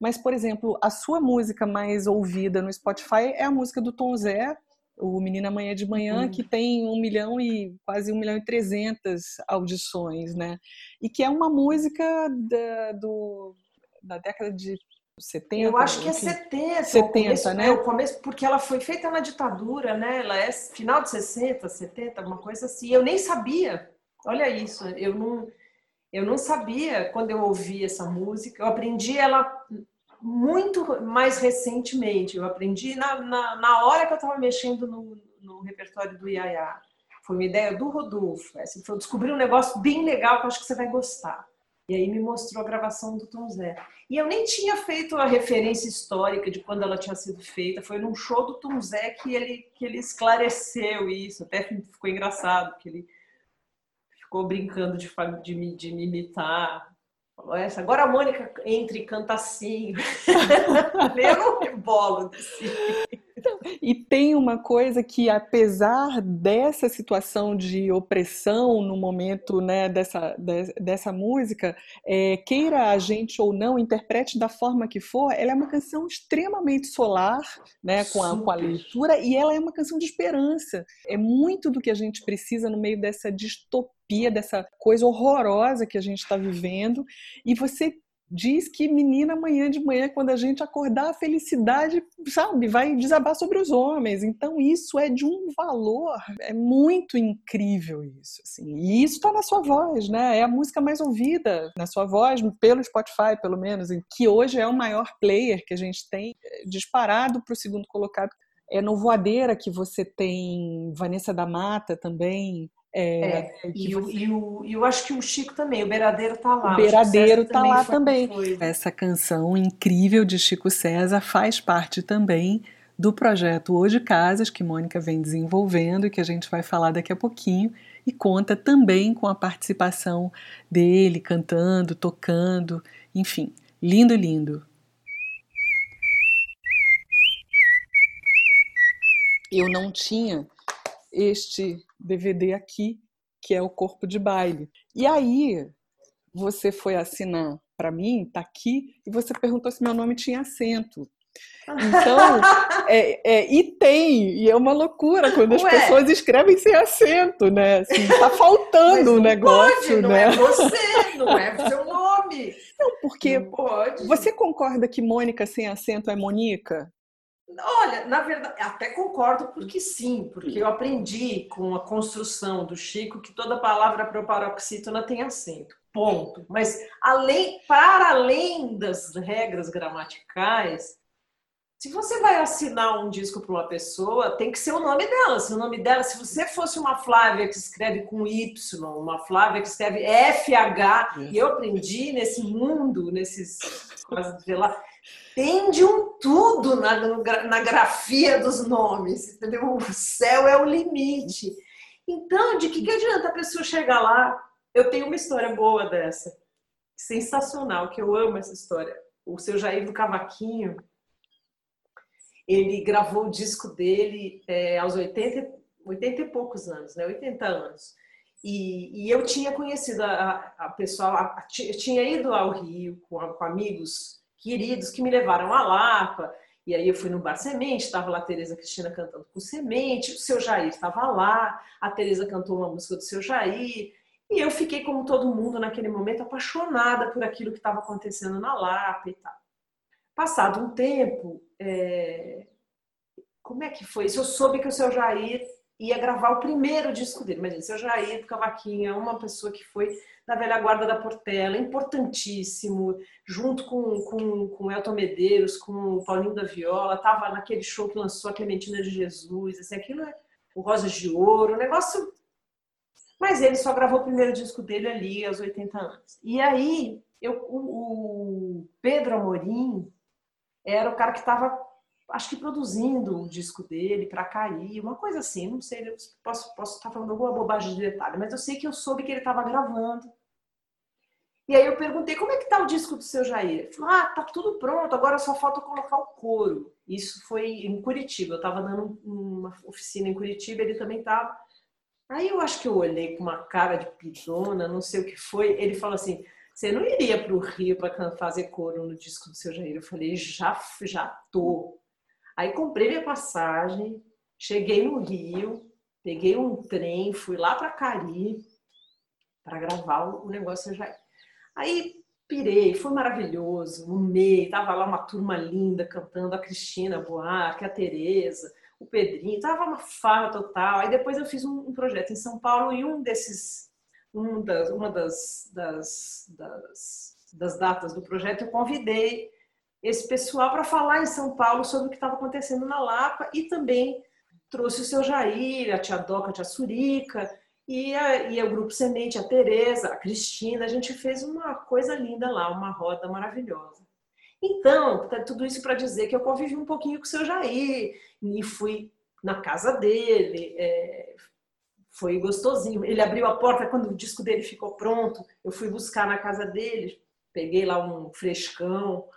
mas, por exemplo, a sua música mais ouvida no Spotify é a música do Tom Zé, o Menina Amanhã de Manhã, uhum. que tem um milhão e quase um milhão e trezentas audições, né? E que é uma música da, do, da década de 70? Eu acho que é 70. 70, começo, né? É, o começo, porque ela foi feita na ditadura, né? Ela é final de 60, 70, alguma coisa assim. Eu nem sabia. Olha isso, eu não, eu não sabia quando eu ouvi essa música. Eu aprendi ela muito mais recentemente. Eu aprendi na, na, na hora que eu estava mexendo no, no repertório do Iaiá. Foi uma ideia do Rodolfo. Assim, foi descobrir um negócio bem legal que eu acho que você vai gostar. E aí me mostrou a gravação do Tom Zé. E eu nem tinha feito a referência histórica de quando ela tinha sido feita. Foi num show do Tom Zé que ele, que ele esclareceu isso. Até ficou engraçado, que ele ficou brincando de, de, me, de me imitar. Falou essa. Agora a Mônica entra e canta assim. eu não rebolo desse. Então, E tem uma coisa que, apesar dessa situação de opressão no momento né, dessa, de, dessa música, é, queira a gente ou não, interprete da forma que for, ela é uma canção extremamente solar, né, com a, com a leitura, e ela é uma canção de esperança. É muito do que a gente precisa no meio dessa distopia, dessa coisa horrorosa que a gente está vivendo, e você diz que menina amanhã de manhã quando a gente acordar a felicidade sabe vai desabar sobre os homens. Então isso é de um valor é muito incrível isso assim. E isso está na sua voz né? É a música mais ouvida na sua voz pelo Spotify pelo menos que hoje é o maior player que a gente tem é, disparado para o segundo colocado. É no Voadeira que você tem Vanessa da Mata também é, é, e, o, e, o, e eu acho que o Chico também, o Beiradeiro tá lá. O Beiradeiro tá lá também. Foi. Essa canção incrível de Chico César faz parte também do projeto Hoje Casas, que Mônica vem desenvolvendo e que a gente vai falar daqui a pouquinho, e conta também com a participação dele, cantando, tocando, enfim, lindo, lindo. Eu não tinha este DVD aqui, que é o Corpo de Baile. E aí você foi assinar para mim, tá aqui, e você perguntou se meu nome tinha acento. Então, é, é, e tem, e é uma loucura quando as Ué, pessoas escrevem sem acento, né? Assim, tá faltando o um negócio, pode, não né? Não é você, não é seu nome. Não, porque não pode. você concorda que Mônica sem acento é Monica? Olha, na verdade, até concordo porque sim, porque eu aprendi com a construção do Chico que toda palavra proparoxítona tem acento. Ponto. Mas além, para além das regras gramaticais, se você vai assinar um disco para uma pessoa, tem que ser o nome dela. Se o nome dela, se você fosse uma Flávia que escreve com Y, uma Flávia que escreve FH, e eu aprendi nesse mundo, nesses quase, sei lá, um tudo na, na grafia dos nomes, entendeu? O céu é o limite. Então, de que, que adianta a pessoa chegar lá? Eu tenho uma história boa dessa, sensacional, que eu amo essa história. O seu Jair do Cavaquinho, ele gravou o disco dele é, aos 80, 80 e poucos anos, né? 80 anos. E, e eu tinha conhecido a, a, a pessoal, a, tinha ido ao Rio com, com amigos queridos que me levaram a Lapa. E aí eu fui no Bar Semente, estava lá a Tereza Cristina cantando com Semente, o seu Jair estava lá, a Tereza cantou uma música do seu Jair. E eu fiquei, como todo mundo naquele momento, apaixonada por aquilo que estava acontecendo na Lapa e tal. Passado um tempo, é... como é que foi isso? Eu soube que o seu Jair ia gravar o primeiro disco dele. Imagina, o seu Jair do Cavaquinho é uma pessoa que foi da velha guarda da Portela, importantíssimo, junto com, com, com Elton Medeiros, com o Paulinho da Viola, estava naquele show que lançou a Clementina de Jesus, assim, aquilo é o Rosas de Ouro, o negócio... Mas ele só gravou o primeiro disco dele ali, aos 80 anos. E aí, eu, o, o Pedro Amorim era o cara que estava acho que produzindo o disco dele para cair, uma coisa assim, não sei, posso, posso estar falando alguma bobagem de detalhe, mas eu sei que eu soube que ele estava gravando. E aí eu perguntei, como é que tá o disco do seu Jair? Ele falou, ah, tá tudo pronto, agora só falta colocar o coro. Isso foi em Curitiba, eu estava dando uma oficina em Curitiba, ele também estava. Aí eu acho que eu olhei com uma cara de pidona, não sei o que foi, ele falou assim, você não iria para o Rio para fazer coro no disco do seu Jair? Eu falei, já, já tô. Aí comprei minha passagem, cheguei no Rio, peguei um trem, fui lá para Cari para gravar o negócio já. Aí pirei, foi maravilhoso, no meio, tava lá uma turma linda cantando a Cristina Buarque, a Tereza, o Pedrinho, tava uma farra total. Aí depois eu fiz um, um projeto em São Paulo e um desses, um das, uma das, das, das, das datas do projeto eu convidei esse pessoal para falar em São Paulo sobre o que estava acontecendo na Lapa e também trouxe o seu Jair, a tia Doca, a tia Surica e, a, e o grupo Semente, a Tereza, a Cristina. A gente fez uma coisa linda lá, uma roda maravilhosa. Então, tá tudo isso para dizer que eu convivi um pouquinho com o seu Jair e fui na casa dele, é, foi gostosinho. Ele abriu a porta quando o disco dele ficou pronto. Eu fui buscar na casa dele, peguei lá um frescão,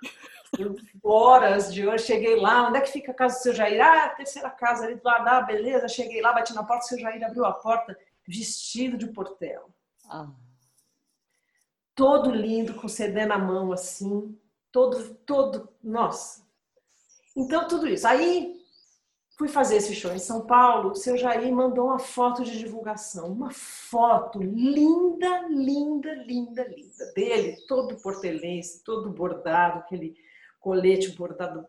horas de hoje, cheguei lá, onde é que fica a casa do seu Jair? Ah, terceira casa ali do lado, ah, beleza, cheguei lá, bati na porta, o seu Jair abriu a porta, vestido de portela. Ah. Todo lindo, com CD na mão, assim, todo, todo, nossa. Então, tudo isso. Aí, fui fazer esse show em São Paulo, o seu Jair mandou uma foto de divulgação, uma foto linda, linda, linda, linda, dele, todo portelense, todo bordado, aquele colete bordado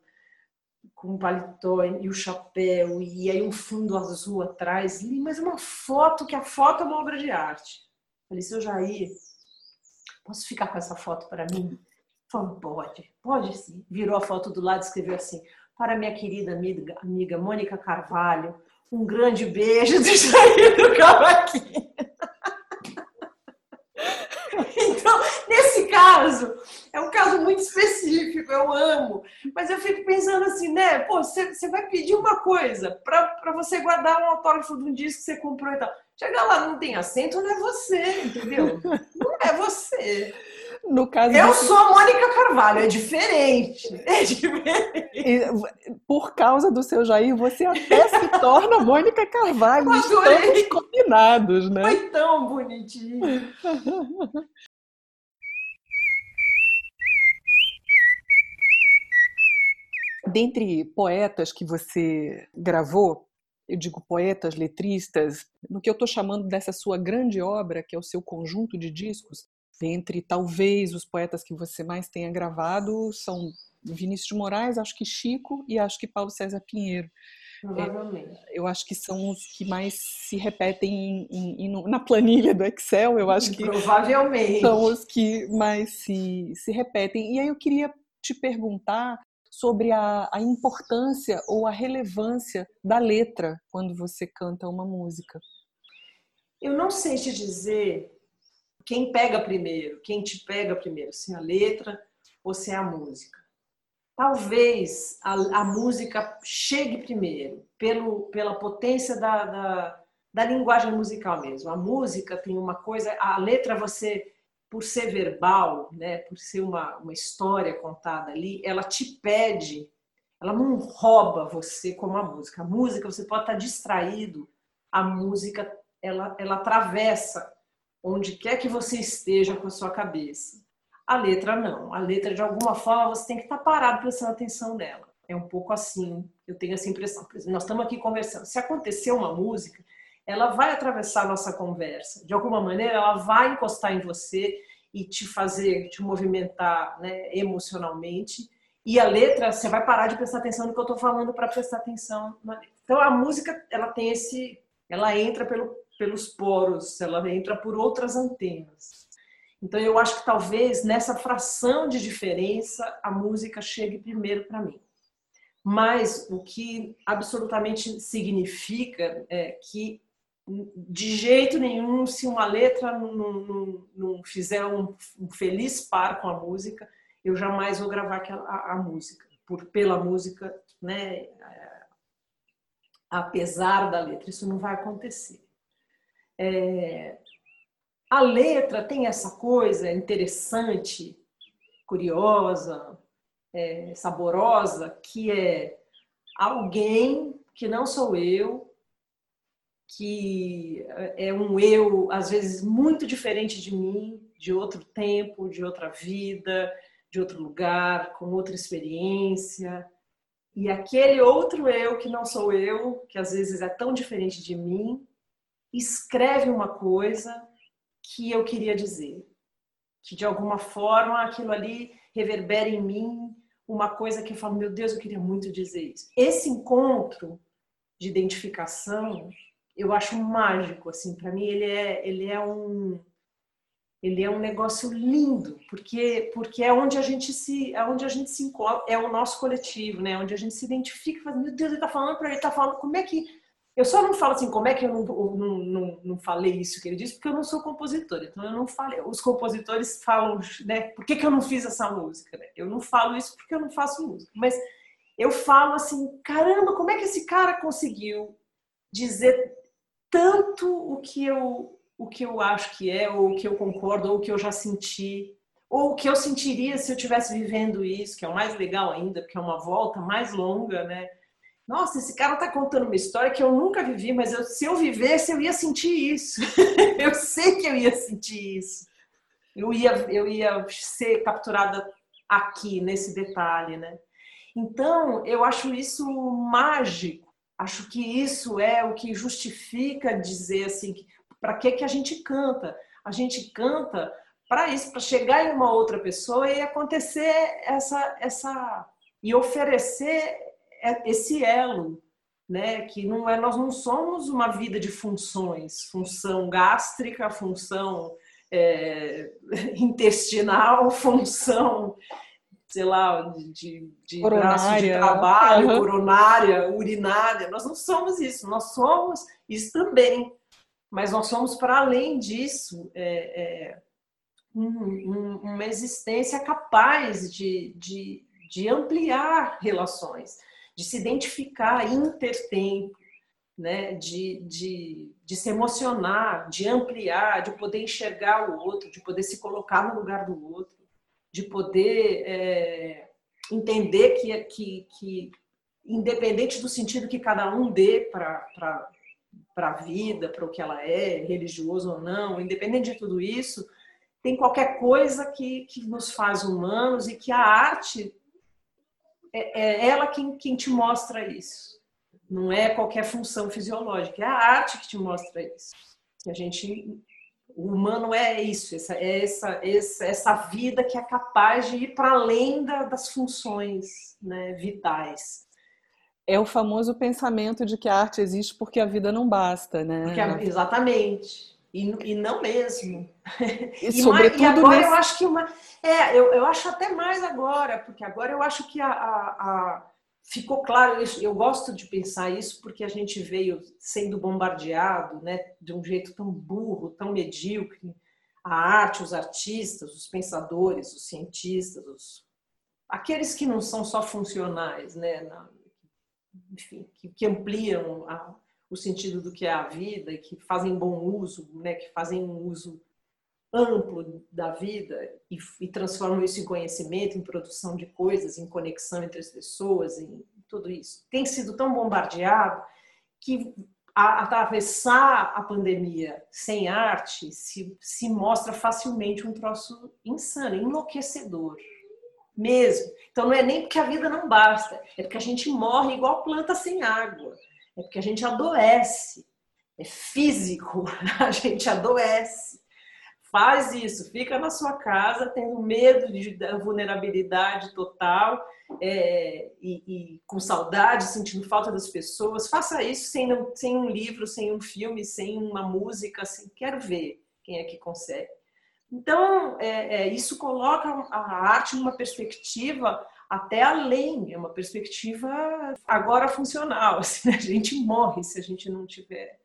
com paletó e o chapéu, e aí um fundo azul atrás, mas uma foto que a foto é uma obra de arte. Falei, seu Jair, posso ficar com essa foto para mim? Falou, pode, pode sim. Virou a foto do lado e escreveu assim, para minha querida amiga, amiga Mônica Carvalho, um grande beijo do Jair do Cavaquinho. Então, nesse caso, é um caso muito específico, eu amo. Mas eu fico pensando assim, né? Pô, você, vai pedir uma coisa para você guardar um autógrafo de um disco que você comprou e tal. Chega lá, não tem acento, não é você, entendeu? Não é você. No caso eu sou a Mônica Carvalho, é diferente. É diferente. por causa do seu Jair, você até se torna Mônica Carvalho. Estamos combinados, né? Foi tão bonitinho. Dentre poetas que você gravou, eu digo poetas, letristas, no que eu estou chamando dessa sua grande obra, que é o seu conjunto de discos, Dentre talvez os poetas que você mais tenha gravado são Vinícius de Moraes, acho que Chico e acho que Paulo César Pinheiro. Provavelmente. É, eu acho que são os que mais se repetem em, em, na planilha do Excel. Eu acho que provavelmente são os que mais se, se repetem. E aí eu queria te perguntar sobre a, a importância ou a relevância da letra quando você canta uma música. Eu não sei te dizer quem pega primeiro, quem te pega primeiro, se é a letra ou se é a música. Talvez a, a música chegue primeiro, pelo, pela potência da, da, da linguagem musical mesmo. A música tem uma coisa, a letra você por ser verbal, né, por ser uma, uma história contada ali, ela te pede, ela não rouba você como a música. A música, você pode estar distraído, a música, ela, ela atravessa onde quer que você esteja com a sua cabeça. A letra não. A letra, de alguma forma, você tem que estar parado prestando atenção nela. É um pouco assim, eu tenho essa impressão. Nós estamos aqui conversando. Se acontecer uma música, ela vai atravessar a nossa conversa. De alguma maneira, ela vai encostar em você e te fazer, te movimentar né, emocionalmente. E a letra, você vai parar de prestar atenção no que eu estou falando para prestar atenção na. Então, a música, ela tem esse... Ela entra pelo pelos poros, ela entra por outras antenas. Então eu acho que talvez nessa fração de diferença a música chegue primeiro para mim. Mas o que absolutamente significa é que de jeito nenhum, se uma letra não, não, não fizer um, um, feliz par com a música, eu jamais vou gravar aquela, a, a música, por, pela música, né? apesar da letra. Isso não vai acontecer. É, a letra tem essa coisa interessante, curiosa, é, saborosa, que é alguém que não sou eu, que é um eu, às vezes, muito diferente de mim, de outro tempo, de outra vida, de outro lugar, com outra experiência. E aquele outro eu que não sou eu, que às vezes é tão diferente de mim, escreve uma coisa que eu queria dizer. Que de alguma forma aquilo ali reverbera em mim uma coisa que eu falo, meu Deus, eu queria muito dizer isso. Esse encontro de identificação, eu acho mágico, assim, para mim ele é, ele é um ele é um negócio lindo, porque porque é onde a gente se é onde a gente se encontra, é o nosso coletivo, né? Onde a gente se identifica, fala, meu Deus, ele tá falando para ele tá falando, como é que eu só não falo assim, como é que eu não, não, não, não, falei isso que ele disse, porque eu não sou compositora, então eu não falei. Os compositores falam, né, por que, que eu não fiz essa música? Né? Eu não falo isso porque eu não faço música, mas eu falo assim, caramba, como é que esse cara conseguiu dizer tanto o que eu, o que eu acho que é, ou o que eu concordo, ou o que eu já senti, ou o que eu sentiria se eu estivesse vivendo isso, que é o mais legal ainda, porque é uma volta mais longa, né? Nossa, esse cara está contando uma história que eu nunca vivi, mas eu, se eu vivesse, eu ia sentir isso. eu sei que eu ia sentir isso. Eu ia, eu ia ser capturada aqui, nesse detalhe, né? Então, eu acho isso mágico. Acho que isso é o que justifica dizer assim, para que, que a gente canta? A gente canta para isso, para chegar em uma outra pessoa e acontecer essa, essa e oferecer esse elo, né? Que não é, nós não somos uma vida de funções, função gástrica, função é, intestinal, função, sei lá, de, de braço de trabalho, uhum. coronária, urinária. Nós não somos isso, nós somos isso também, mas nós somos para além disso. É, é, um, uma existência capaz de, de, de ampliar relações, de se identificar intertempo, né? de, de, de se emocionar, de ampliar, de poder enxergar o outro, de poder se colocar no lugar do outro, de poder é, entender que, que, que, independente do sentido que cada um dê para a vida, para o que ela é, religioso ou não, independente de tudo isso, tem qualquer coisa que, que nos faz humanos e que a arte é, é ela quem, quem te mostra isso. Não é qualquer função fisiológica, é a arte que te mostra isso. Que a gente, o humano é isso, essa, é essa, essa, essa vida que é capaz de ir para além da, das funções né, vitais. É o famoso pensamento de que a arte existe porque a vida não basta, né? Exatamente. E, e não mesmo. E, e, sobretudo e agora nesse... eu acho que uma. É, eu, eu acho até mais agora, porque agora eu acho que a, a, a ficou claro isso. Eu gosto de pensar isso porque a gente veio sendo bombardeado, né, de um jeito tão burro, tão medíocre. A arte, os artistas, os pensadores, os cientistas, os... aqueles que não são só funcionais, né, na... enfim, que, que ampliam a o sentido do que é a vida que fazem bom uso, né, que fazem um uso amplo da vida e, e, transformam isso em conhecimento, em produção de coisas, em conexão entre as pessoas, em tudo isso. Tem sido tão bombardeado que a, atravessar a pandemia sem arte se, se mostra facilmente um troço insano, enlouquecedor. Mesmo. Então não é nem porque a vida não basta, é porque a gente morre igual planta sem água é porque a gente adoece. É físico, a gente adoece. Faz isso, fica na sua casa tendo medo de, da vulnerabilidade total é, e, e, com saudade, sentindo falta das pessoas. Faça isso sem, sem um livro, sem um filme, sem uma música. Assim, quero ver quem é que consegue. Então, é, é, isso coloca a arte numa perspectiva até além, é uma perspectiva agora funcional. Assim, a gente morre se a gente não tiver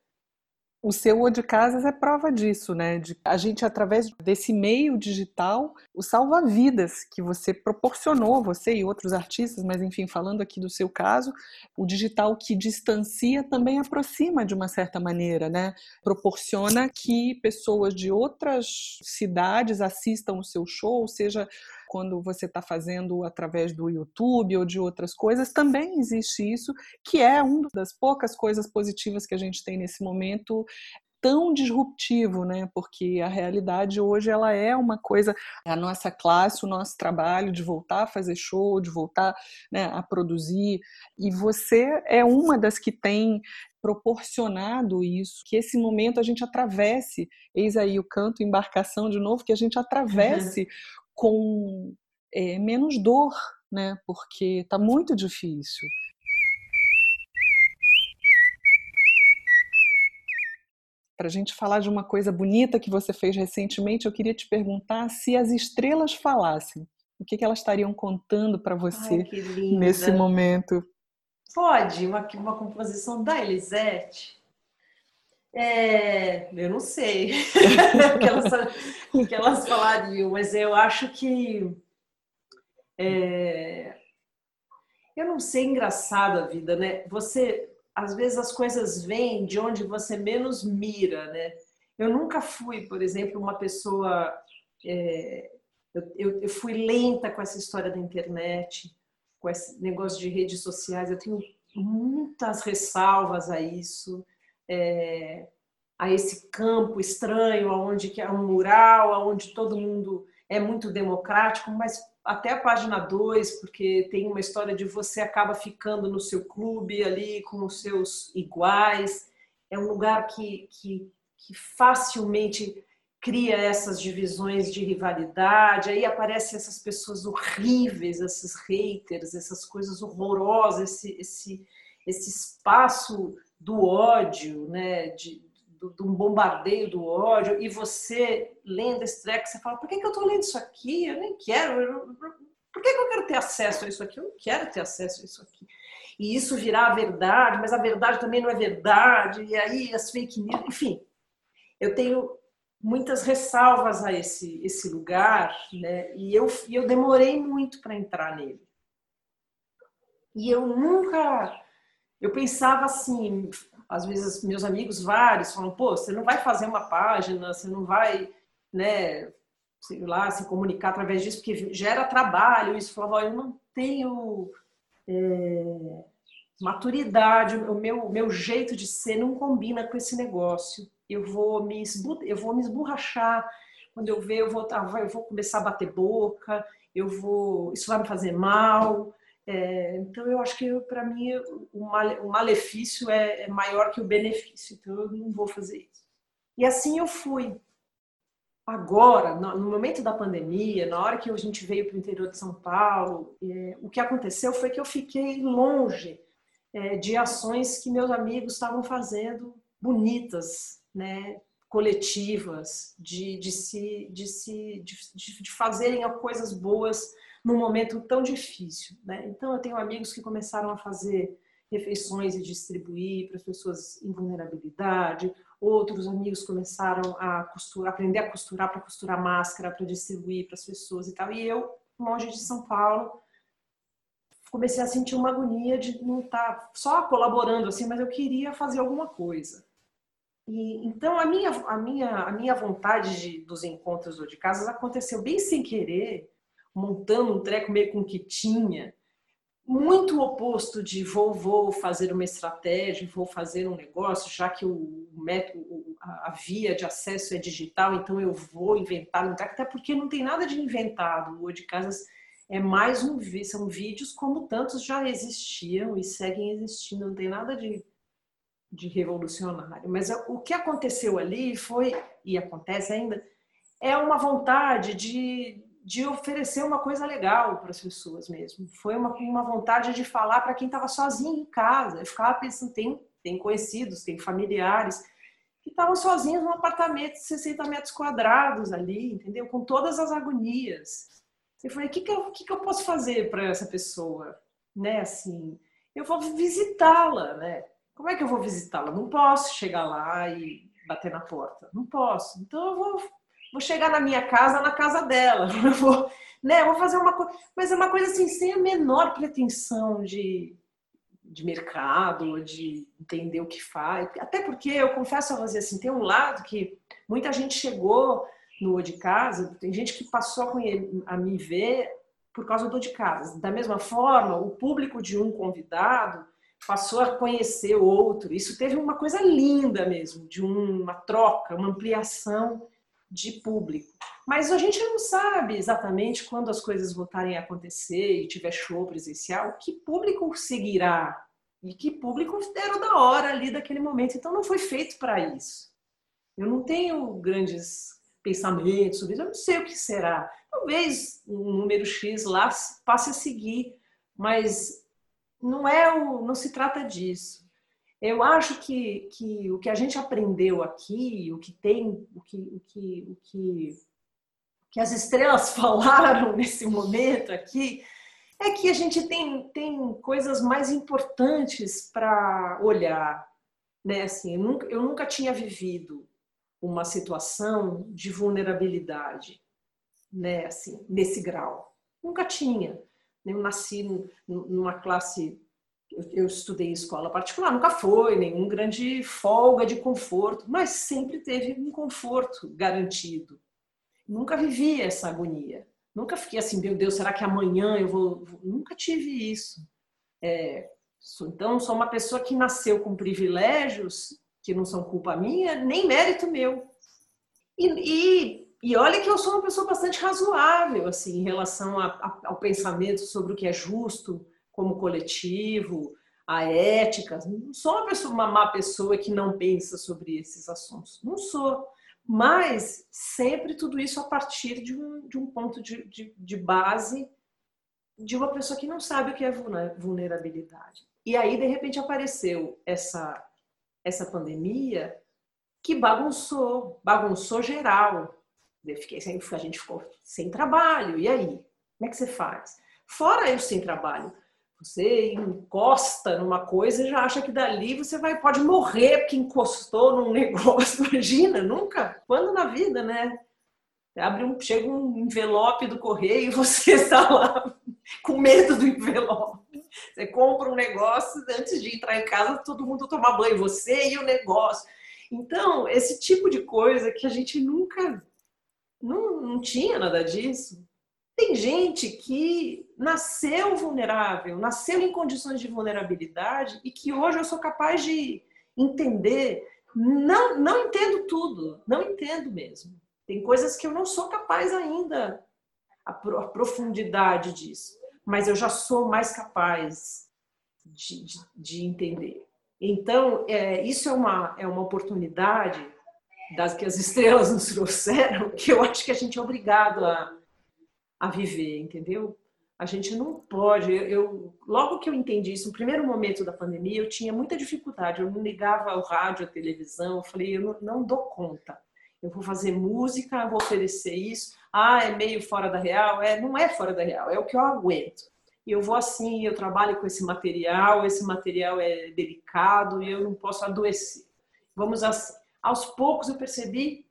o seu O de Casas é prova disso, né? De a gente, através desse meio digital, o salva-vidas que você proporcionou, você e outros artistas, mas enfim, falando aqui do seu caso, o digital que distancia também aproxima de uma certa maneira, né? Proporciona que pessoas de outras cidades assistam o seu show, seja quando você está fazendo através do YouTube ou de outras coisas, também existe isso, que é uma das poucas coisas positivas que a gente tem nesse momento tão disruptivo, né? Porque a realidade hoje ela é uma coisa, a nossa classe, o nosso trabalho de voltar a fazer show, de voltar né, a produzir, e você é uma das que tem proporcionado isso, que esse momento a gente atravesse, eis aí o canto embarcação de novo, que a gente atravesse com é, menos dor, né? Porque está muito difícil. Para a gente falar de uma coisa bonita que você fez recentemente, eu queria te perguntar se as estrelas falassem, o que, que elas estariam contando para você Ai, nesse momento? Pode, uma, uma composição da Elisete. É, eu não sei o, que elas, o que elas falariam, mas eu acho que. É, eu não sei, engraçado a vida, né? Você, às vezes, as coisas vêm de onde você menos mira, né? Eu nunca fui, por exemplo, uma pessoa é, Eu, eu, eu, fui lenta com essa história da internet, com esse negócio de redes sociais. Eu tenho muitas ressalvas a isso, é, a esse campo estranho, onde que é um mural, onde todo mundo é muito democrático, mas até a página 2, porque tem uma história de você acaba ficando no seu clube ali com os seus iguais. É um lugar que, que, que facilmente cria essas divisões de rivalidade, aí aparecem essas pessoas horríveis, esses haters, essas coisas horrorosas, esse, esse, esse espaço do ódio, né, de, de um bombardeio do ódio, e você lendo esse treco, você fala, por que, que eu estou lendo isso aqui? Eu nem quero, eu, por que, que eu quero ter acesso a isso aqui? Eu não quero ter acesso a isso aqui. E isso virar a verdade, mas a verdade também não é verdade, e aí as fake news, enfim. Eu tenho muitas ressalvas a esse, esse lugar, né? E eu, eu demorei muito para entrar nele. E eu nunca. Eu pensava assim, às vezes meus amigos vários falam, pô, você não vai fazer uma página, você não vai, né, sei lá, se comunicar através disso, porque gera trabalho. Isso falava, eu não tenho é, maturidade, o meu, meu jeito de ser não combina com esse negócio eu vou me, eu vou me esborrachar. Quando eu ver, eu vou, eu vou começar a bater boca, eu vou, isso vai me fazer mal. É, então, eu acho que para mim o, o malefício é, é maior que o benefício. Então, eu não vou fazer isso. E assim eu fui. Agora, no momento da pandemia, na hora que a gente veio para o interior de São Paulo, é, o que aconteceu foi que eu fiquei longe é, de ações que meus amigos estavam fazendo bonitas né, coletivas, de, de, se, de, se, de, de fazerem coisas boas num momento tão difícil. Né? Então, eu tenho amigos que começaram a fazer refeições e distribuir para as pessoas em vulnerabilidade, outros amigos começaram a costurar, aprender a costurar para costurar máscara, para distribuir para as pessoas e tal. E eu, longe de São Paulo, comecei a sentir uma agonia de não estar tá só colaborando assim, mas eu queria fazer alguma coisa. E, então a minha, a minha, a minha vontade de, dos encontros ou de casas aconteceu bem sem querer, montando um treco meio com que tinha, muito oposto de vou, vou fazer uma estratégia, vou fazer um negócio, já que o método, a via de acesso é digital, então eu vou inventar até porque não tem nada de inventado. O de casas é mais um são vídeos como tantos já existiam e seguem existindo, não tem nada de de revolucionário. Mas o que aconteceu ali foi, e acontece ainda, é uma vontade de, de oferecer uma coisa legal para as pessoas mesmo. Foi uma, uma vontade de falar para quem estava sozinho em casa. Eu ficava pensando, tem, tem conhecidos, tem familiares que estavam sozinhos num apartamento de 60 metros quadrados ali, entendeu? Com todas as agonias. Eu falei, o que, que, eu, que, que eu posso fazer para essa pessoa? Né, assim, eu vou visitá-la, né? Como é que eu vou visitá-la? Não posso chegar lá e bater na porta. Não posso. Então eu vou, vou chegar na minha casa, na casa dela. Eu vou, né, vou fazer uma coisa. Mas é uma coisa assim, sem a menor pretensão de, de mercado, de entender o que faz. Até porque eu confesso a você assim, tem um lado que muita gente chegou no de casa, tem gente que passou a, me ver por causa do de casa. Da mesma forma, o público de um convidado passou a conhecer o outro. Isso teve uma coisa linda mesmo, de uma troca, uma ampliação de público. Mas a gente não sabe exatamente quando as coisas voltarem a acontecer e tiver show presencial, que público seguirá e que público era da hora ali daquele momento. Então não foi feito para isso. Eu não tenho grandes pensamentos sobre isso, eu não sei o que será. Talvez um número X lá passe a seguir, mas não é o, não se trata disso. Eu acho que, que o que a gente aprendeu aqui, o que tem, o que, o que, o que, que as estrelas falaram nesse momento aqui, é que a gente tem, tem coisas mais importantes para olhar. Né? Assim, eu, nunca, eu nunca tinha vivido uma situação de vulnerabilidade né? assim, nesse grau. Nunca tinha. Eu nasci numa classe, eu estudei em escola particular, nunca foi nenhum grande folga de conforto, mas sempre teve um conforto garantido. Nunca vivi essa agonia. Nunca fiquei assim, meu Deus, será que amanhã eu vou. Nunca tive isso. É, então, sou uma pessoa que nasceu com privilégios que não são culpa minha, nem mérito meu. E, e, e olha que eu sou uma pessoa bastante razoável, assim, em relação a, a, ao pensamento sobre o que é justo como coletivo, a ética. Não sou uma, pessoa, uma má pessoa que não pensa sobre esses assuntos. Não sou. Mas sempre tudo isso a partir de um, de um ponto de, de, de base de uma pessoa que não sabe o que é vulnerabilidade. E aí, de repente, apareceu essa, essa pandemia que bagunçou, bagunçou geral. Eu fiquei sem, a gente ficou sem trabalho. E aí? Como é que você faz? Fora isso sem trabalho, você encosta numa coisa e já acha que dali você vai pode morrer porque encostou num negócio. Imagina, nunca. Quando na vida, né? Abre um, chega um envelope do correio e você está lá com medo do envelope. Você compra um negócio antes de entrar em casa, todo mundo toma banho, você e o negócio. Então, esse tipo de coisa que a gente nunca não, não tinha nada disso. Tem gente que nasceu vulnerável, nasceu em condições de vulnerabilidade e que hoje eu sou capaz de entender. Não, não entendo tudo, não entendo mesmo. Tem coisas que eu não sou capaz ainda a, profundidade disso mas eu já sou mais capaz de, de, de entender. Então, é, isso é uma, é uma oportunidade das que as estrelas nos trouxeram, que eu acho que a gente é obrigado a, a viver, entendeu? A gente não pode. Eu, eu, logo que eu entendi isso, no primeiro momento da pandemia, eu tinha muita dificuldade. Eu não ligava o rádio, a televisão. Eu falei, eu não, não dou conta. Eu vou fazer música, vou oferecer isso ah, é meio fora da real. É, não é fora da real, é o que eu aguento. E eu vou assim, eu trabalho com esse material, esse material é delicado e eu não posso adoecer. Vamos assim. Aos poucos eu percebi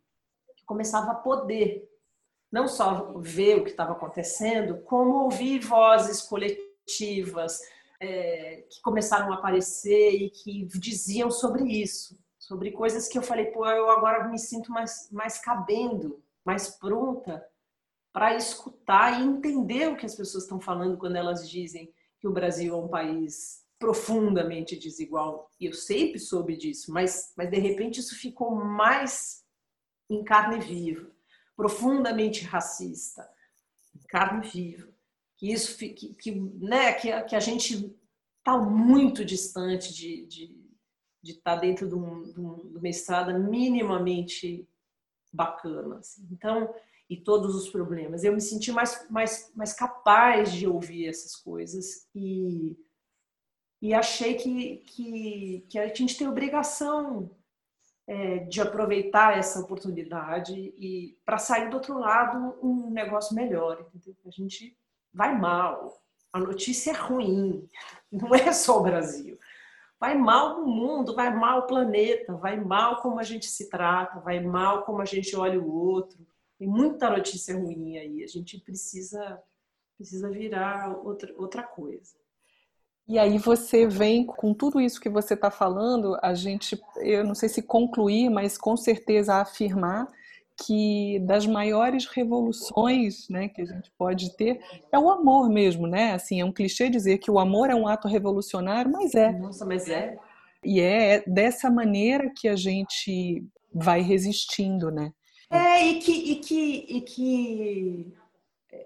que começava a poder não só ver o que estava acontecendo, como ouvir vozes coletivas é, que começaram a aparecer e que diziam sobre isso, sobre coisas que eu falei, pô, eu agora me sinto mais, mais cabendo, mais pronta para escutar e entender o que as pessoas estão falando quando elas dizem que o Brasil é um país profundamente desigual. E eu sempre soube disso, mas, mas de repente isso ficou mais em carne viva, profundamente racista, carne viva. Que isso que, que, né, que, que a gente está muito distante de, de, de estar tá dentro de, um, de, uma estrada minimamente bacana. Assim. Então, e todos os problemas. Eu me senti mais, mais, mais capaz de ouvir essas coisas e, e achei que, que, que a gente tem obrigação é, de aproveitar essa oportunidade e para sair do outro lado um negócio melhor. Entendeu? A gente vai mal, a notícia é ruim, não é só o Brasil. Vai mal no mundo, vai mal o planeta, vai mal como a gente se trata, vai mal como a gente olha o outro tem muita notícia ruim aí. A gente precisa, precisa virar outra, outra coisa. E aí você vem com tudo isso que você está falando, a gente, eu não sei se concluir, mas com certeza afirmar que das maiores revoluções, né, que a gente pode ter é o amor mesmo, né? Assim, é um clichê dizer que o amor é um ato revolucionário, mas é. Nossa, mas é. E é dessa maneira que a gente vai resistindo, né? É, e que, e que, e que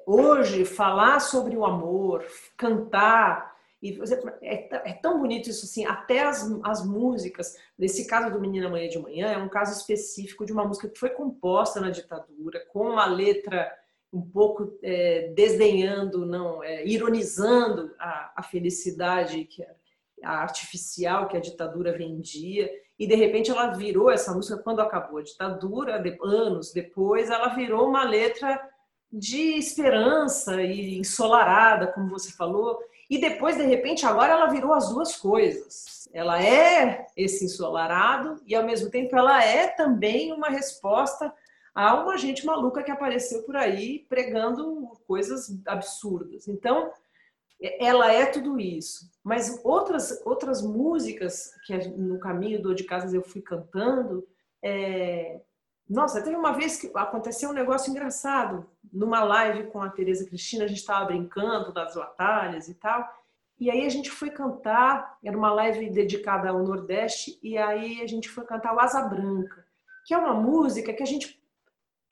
hoje falar sobre o amor, cantar, e é, é, tão bonito isso assim, até as, as músicas, nesse caso do Menina Manhã de Manhã, é um caso específico de uma música que foi composta na ditadura, com uma letra um pouco é, desdenhando, não, é, ironizando a, a felicidade que a artificial que a ditadura vendia e de repente ela virou essa música quando acabou a ditadura, anos depois, ela virou uma letra de esperança e ensolarada, como você falou, e depois de repente agora ela virou as duas coisas. Ela é esse ensolarado e ao mesmo tempo ela é também uma resposta a uma gente maluca que apareceu por aí pregando coisas absurdas. Então, ela é tudo isso. Mas outras, outras músicas que no caminho do De Casas eu fui cantando, é, Nossa, teve uma vez que aconteceu um negócio engraçado. Numa live com a Tereza Cristina, a gente estava brincando das batalhas e tal. E aí a gente foi cantar, era uma live dedicada ao Nordeste, e aí a gente foi cantar o Asa Branca, que é uma música que a gente.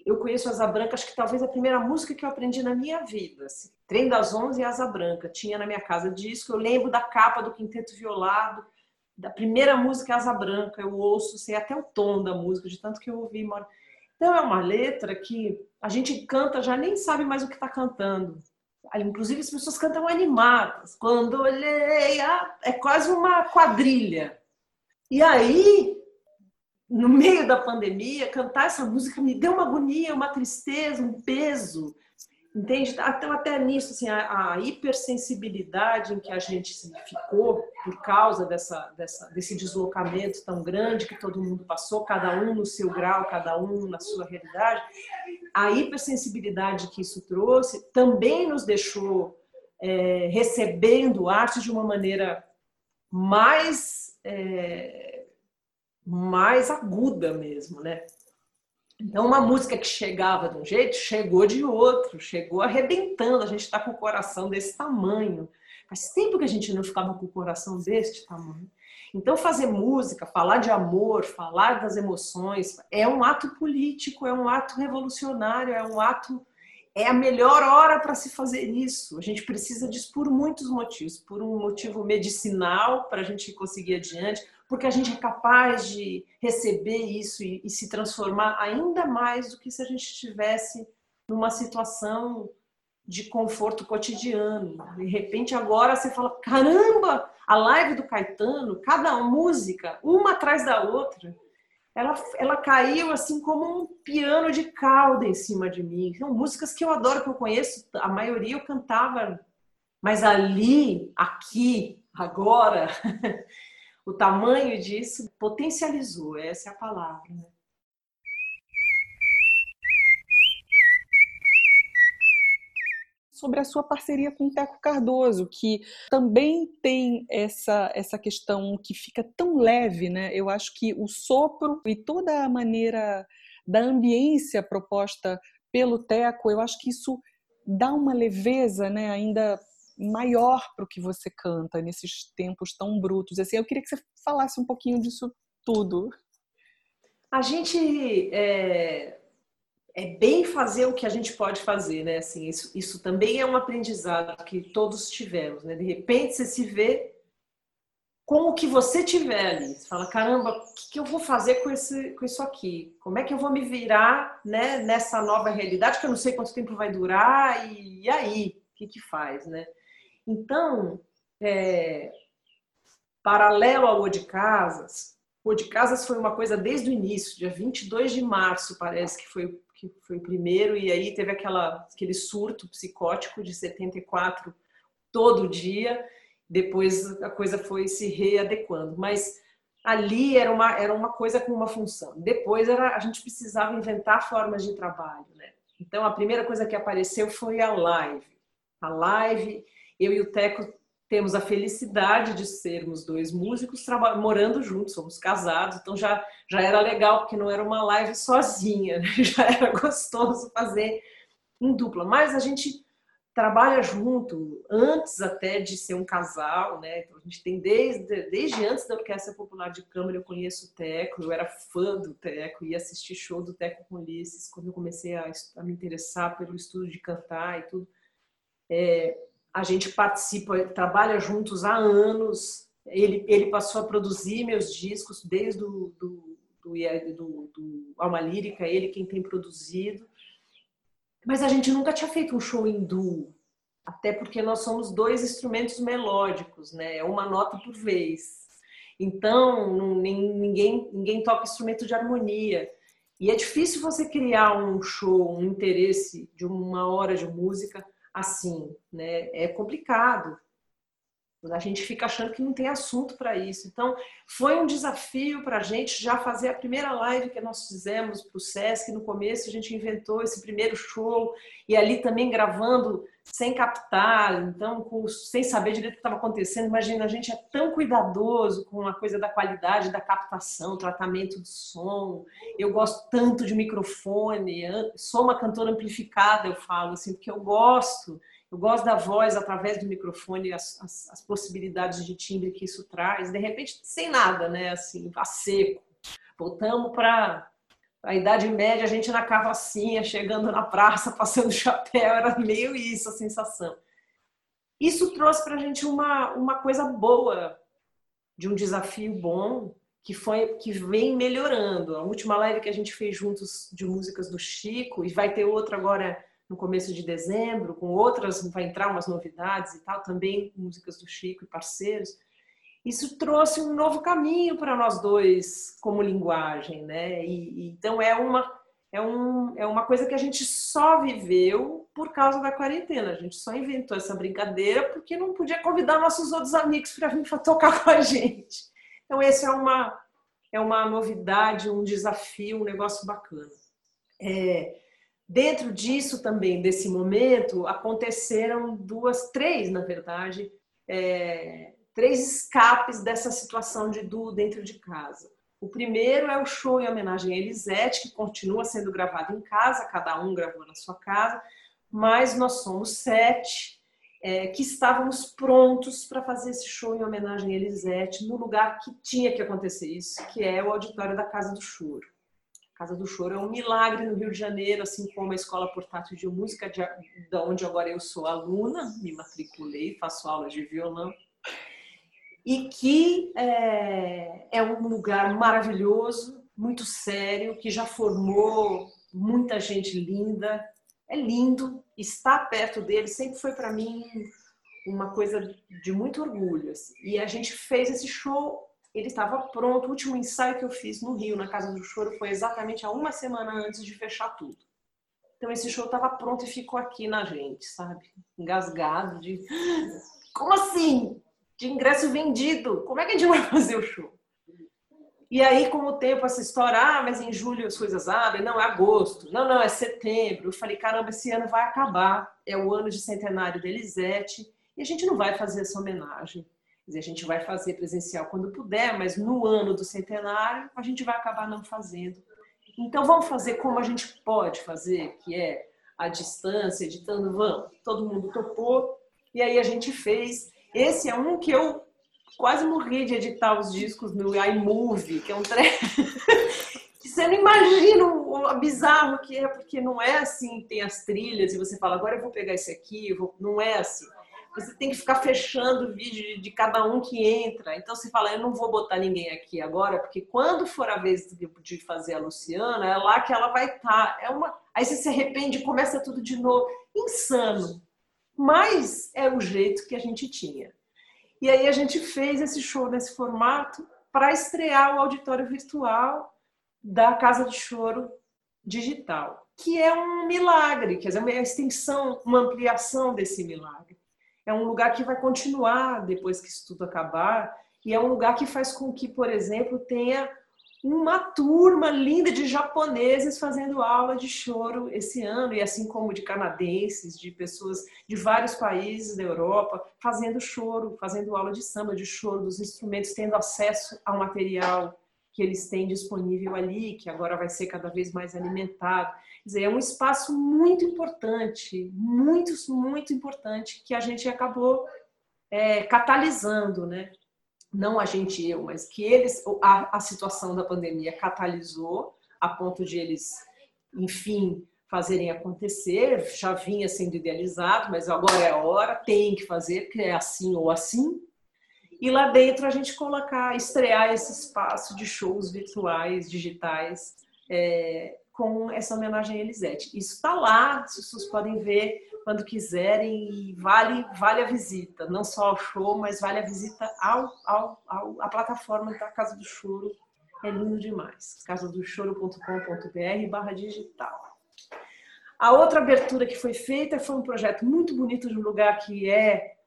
Eu conheço Asa Branca, acho que talvez a primeira música que eu aprendi na minha vida. Assim. Trem das Onze e Asa Branca. Tinha na minha casa disco, eu lembro da capa do Quinteto Violado, da primeira música Asa Branca, eu ouço, sei até o tom da música, de tanto que eu ouvi. Então é uma letra que a gente canta, já nem sabe mais o que está cantando. Inclusive as pessoas cantam animadas. Quando olhei, ah, é quase uma quadrilha. E aí, no meio da pandemia, cantar essa música me deu uma agonia, uma tristeza, um peso. Entende? Então, até nisso, assim, a, a, hipersensibilidade em que a gente ficou por causa dessa, dessa, desse deslocamento tão grande que todo mundo passou, cada um no seu grau, cada um na sua realidade, a hipersensibilidade que isso trouxe também nos deixou é, recebendo arte de uma maneira mais, é, mais aguda mesmo, né? Então, uma música que chegava de um jeito, chegou de outro, chegou arrebentando. A gente está com o coração desse tamanho. Faz tempo que a gente não ficava com o coração deste tamanho. Então, fazer música, falar de amor, falar das emoções, é um ato político, é um ato revolucionário, é um ato. É a melhor hora para se fazer isso. A gente precisa disso por muitos motivos. Por um motivo medicinal, para a gente conseguir adiante, porque a gente é capaz de receber isso e, e, se transformar ainda mais do que se a gente estivesse numa situação de conforto cotidiano. De repente, agora você fala: caramba, a live do Caetano, cada música, uma atrás da outra, ela, ela caiu assim como um piano de cauda em cima de mim. São músicas que eu adoro, que eu conheço, a maioria eu cantava, mas ali, aqui, agora. o tamanho disso potencializou, essa é a palavra. Né? sobre a sua parceria com o Teco Cardoso, que também tem essa, essa questão que fica tão leve, né? Eu acho que o sopro e toda a maneira da ambiência proposta pelo Teco, eu acho que isso dá uma leveza, né, ainda maior para o que você canta nesses tempos tão brutos. Assim, eu queria que você falasse um pouquinho disso tudo. A gente é, é bem fazer o que a gente pode fazer, né? Assim, isso, isso também é um aprendizado que todos tivemos, né? De repente você se vê com o que você tiver ali. Você fala, caramba, o que, que eu vou fazer com, esse, com isso aqui? Como é que eu vou me virar né, nessa nova realidade que eu não sei quanto tempo vai durar e, e aí? O que, que faz, né? Então, é, paralelo ao O de Casas, o de Casas foi uma coisa desde o início, dia 22 de março, parece que foi, que foi o primeiro, e aí teve aquela, aquele surto psicótico de 74 todo dia, depois a coisa foi se readequando. Mas ali era uma, era uma coisa com uma função. Depois era, a gente precisava inventar formas de trabalho. Né? Então a primeira coisa que apareceu foi a live. A live eu e o Teco temos a felicidade de sermos dois músicos morando juntos, somos casados, então já, já era legal, porque não era uma live sozinha, né? já era gostoso fazer em dupla. Mas a gente trabalha junto antes até de ser um casal, né? Então a gente tem desde, desde antes da Orquestra Popular de Câmara eu conheço o Teco, eu era fã do Teco, ia assistir show do Teco com Ulisses quando eu comecei a, a me interessar pelo estudo de cantar e tudo. É, a gente participa, trabalha juntos há anos. Ele, ele passou a produzir meus discos desde o do, do, do, do Alma Lírica, ele quem tem produzido. Mas a gente nunca tinha feito um show em duo, até porque nós somos dois instrumentos melódicos, né? É uma nota por vez. Então, ninguém, ninguém toca instrumento de harmonia. E é difícil você criar um show, um interesse de uma hora de música assim, né? É complicado. A gente fica achando que não tem assunto para isso. Então, foi um desafio para a gente já fazer a primeira live que nós fizemos para o SESC. No começo, a gente inventou esse primeiro show e ali também gravando sem captar, então, com, sem saber direito o que estava acontecendo. Imagina, a gente é tão cuidadoso com a coisa da qualidade da captação, tratamento do som. Eu gosto tanto de microfone, sou uma cantora amplificada, eu falo assim, porque eu gosto eu gosto da voz através do microfone, as, as, as, possibilidades de timbre que isso traz. De repente, sem nada, né? Assim, a seco. Voltamos para a Idade Média, a gente na carrocinha, chegando na praça, passando chapéu, era meio isso a sensação. Isso trouxe para a gente uma, uma coisa boa, de um desafio bom, que foi que vem melhorando. A última live que a gente fez juntos de músicas do Chico, e vai ter outra agora no começo de dezembro, com outras, vai entrar umas novidades e tal, também músicas do Chico e parceiros. Isso trouxe um novo caminho para nós dois como linguagem, né? E, então é uma é, um, é uma coisa que a gente só viveu por causa da quarentena. A gente só inventou essa brincadeira porque não podia convidar nossos outros amigos para vir tocar com a gente. Então, esse é uma, é uma novidade, um desafio, um negócio bacana. É, Dentro disso também, desse momento, aconteceram duas, três, na verdade, é, três escapes dessa situação de Du dentro de casa. O primeiro é o show em homenagem a Elisete, que continua sendo gravado em casa, cada um gravou na sua casa, mas nós somos sete é, que estávamos prontos para fazer esse show em homenagem a Elisete no lugar que tinha que acontecer isso, que é o auditório da Casa do Choro. Casa do Choro é um milagre no Rio de Janeiro, assim como a Escola Portátil de Música, de, de onde agora eu sou aluna, me matriculei, faço aulas de violão. E que é, é um lugar maravilhoso, muito sério, que já formou muita gente linda. É lindo, estar perto dele sempre foi para mim uma coisa de muito orgulho. Assim. E a gente fez esse show ele estava pronto. O último ensaio que eu fiz no Rio, na Casa do Choro, foi exatamente há uma semana antes de fechar tudo. Então esse show estava pronto e ficou aqui na gente, sabe? Engasgado de como assim? De ingresso vendido. Como é que a gente vai fazer o show? E aí, com o tempo, essa história, ah, mas em julho as coisas abrem, não, é agosto, não, não, é setembro. Eu falei, caramba, esse ano vai acabar, é o ano de centenário da Elisete, e a gente não vai fazer essa homenagem dizer, a gente vai fazer presencial quando puder, mas no ano do centenário a gente vai acabar não fazendo. Então vamos fazer como a gente pode fazer, que é a distância, editando, vamos. Todo mundo topou e aí a gente fez. Esse é um que eu quase morri de editar os discos no iMovie, que é um que você não imagina o bizarro que é, porque não é assim, tem as trilhas e você fala, agora eu vou pegar esse aqui, vou... não é assim você tem que ficar fechando o vídeo de, cada um que entra. Então você fala, eu não vou botar ninguém aqui agora, porque quando for a vez de, fazer a Luciana, é lá que ela vai estar. Tá. É uma... Aí você se arrepende começa tudo de novo. Insano. Mas é o jeito que a gente tinha. E aí a gente fez esse show nesse formato para estrear o auditório virtual da Casa de Choro Digital, que é um milagre, quer dizer, uma extensão, uma ampliação desse milagre é um lugar que vai continuar depois que isso tudo acabar, e é um lugar que faz com que, por exemplo, tenha uma turma linda de japoneses fazendo aula de choro esse ano, e assim como de canadenses, de pessoas de vários países da Europa, fazendo choro, fazendo aula de samba, de choro, dos instrumentos, tendo acesso ao material que eles têm disponível ali, que agora vai ser cada vez mais alimentado. Quer dizer, é um espaço muito importante, muito, muito importante, que a gente acabou é, catalisando, né? Não a gente, eu, mas que eles, a, a situação da pandemia catalisou a ponto de eles, enfim, fazerem acontecer. Já vinha sendo idealizado, mas agora é a hora, tem que fazer, porque é assim ou assim. E lá dentro a gente colocar, estrear esse espaço de shows virtuais, digitais, é, com essa homenagem a Elisete. Isso está lá, pessoas podem ver quando quiserem e vale, vale a visita, não só ao show, mas vale a visita ao, ao, ao, à plataforma da Casa do Choro. É lindo demais. casadochoro.com.br barra digital. A outra abertura que foi feita foi um projeto muito bonito de um lugar que é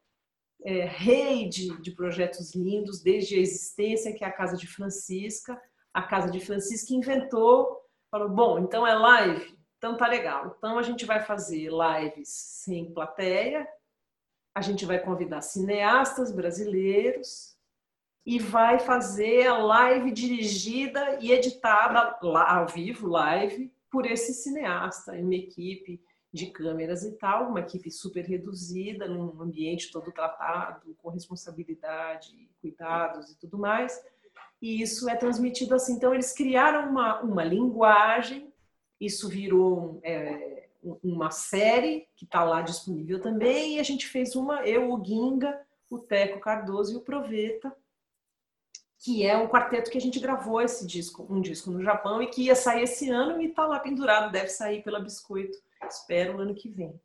é, rede de projetos lindos desde a existência, que é a Casa de Francisca. A Casa de Francisca inventou, falou, bom, então é live? Então tá legal. Então a gente vai fazer lives sem plateia, a gente vai convidar cineastas brasileiros e vai fazer a live dirigida e editada ao vivo, live, por esse cineasta, uma equipe de câmeras e tal, uma equipe super reduzida, num ambiente todo tratado, com responsabilidade, cuidados e tudo mais. E isso é transmitido assim. Então, eles criaram uma, uma linguagem, isso virou é, uma série que está lá disponível também, e a gente fez uma, eu, o Ginga, o Teco Cardoso e o Proveta, que é um quarteto que a gente gravou esse disco, um disco no Japão e que ia sair esse ano e está lá pendurado, deve sair pela Biscoito espero o ano que vem.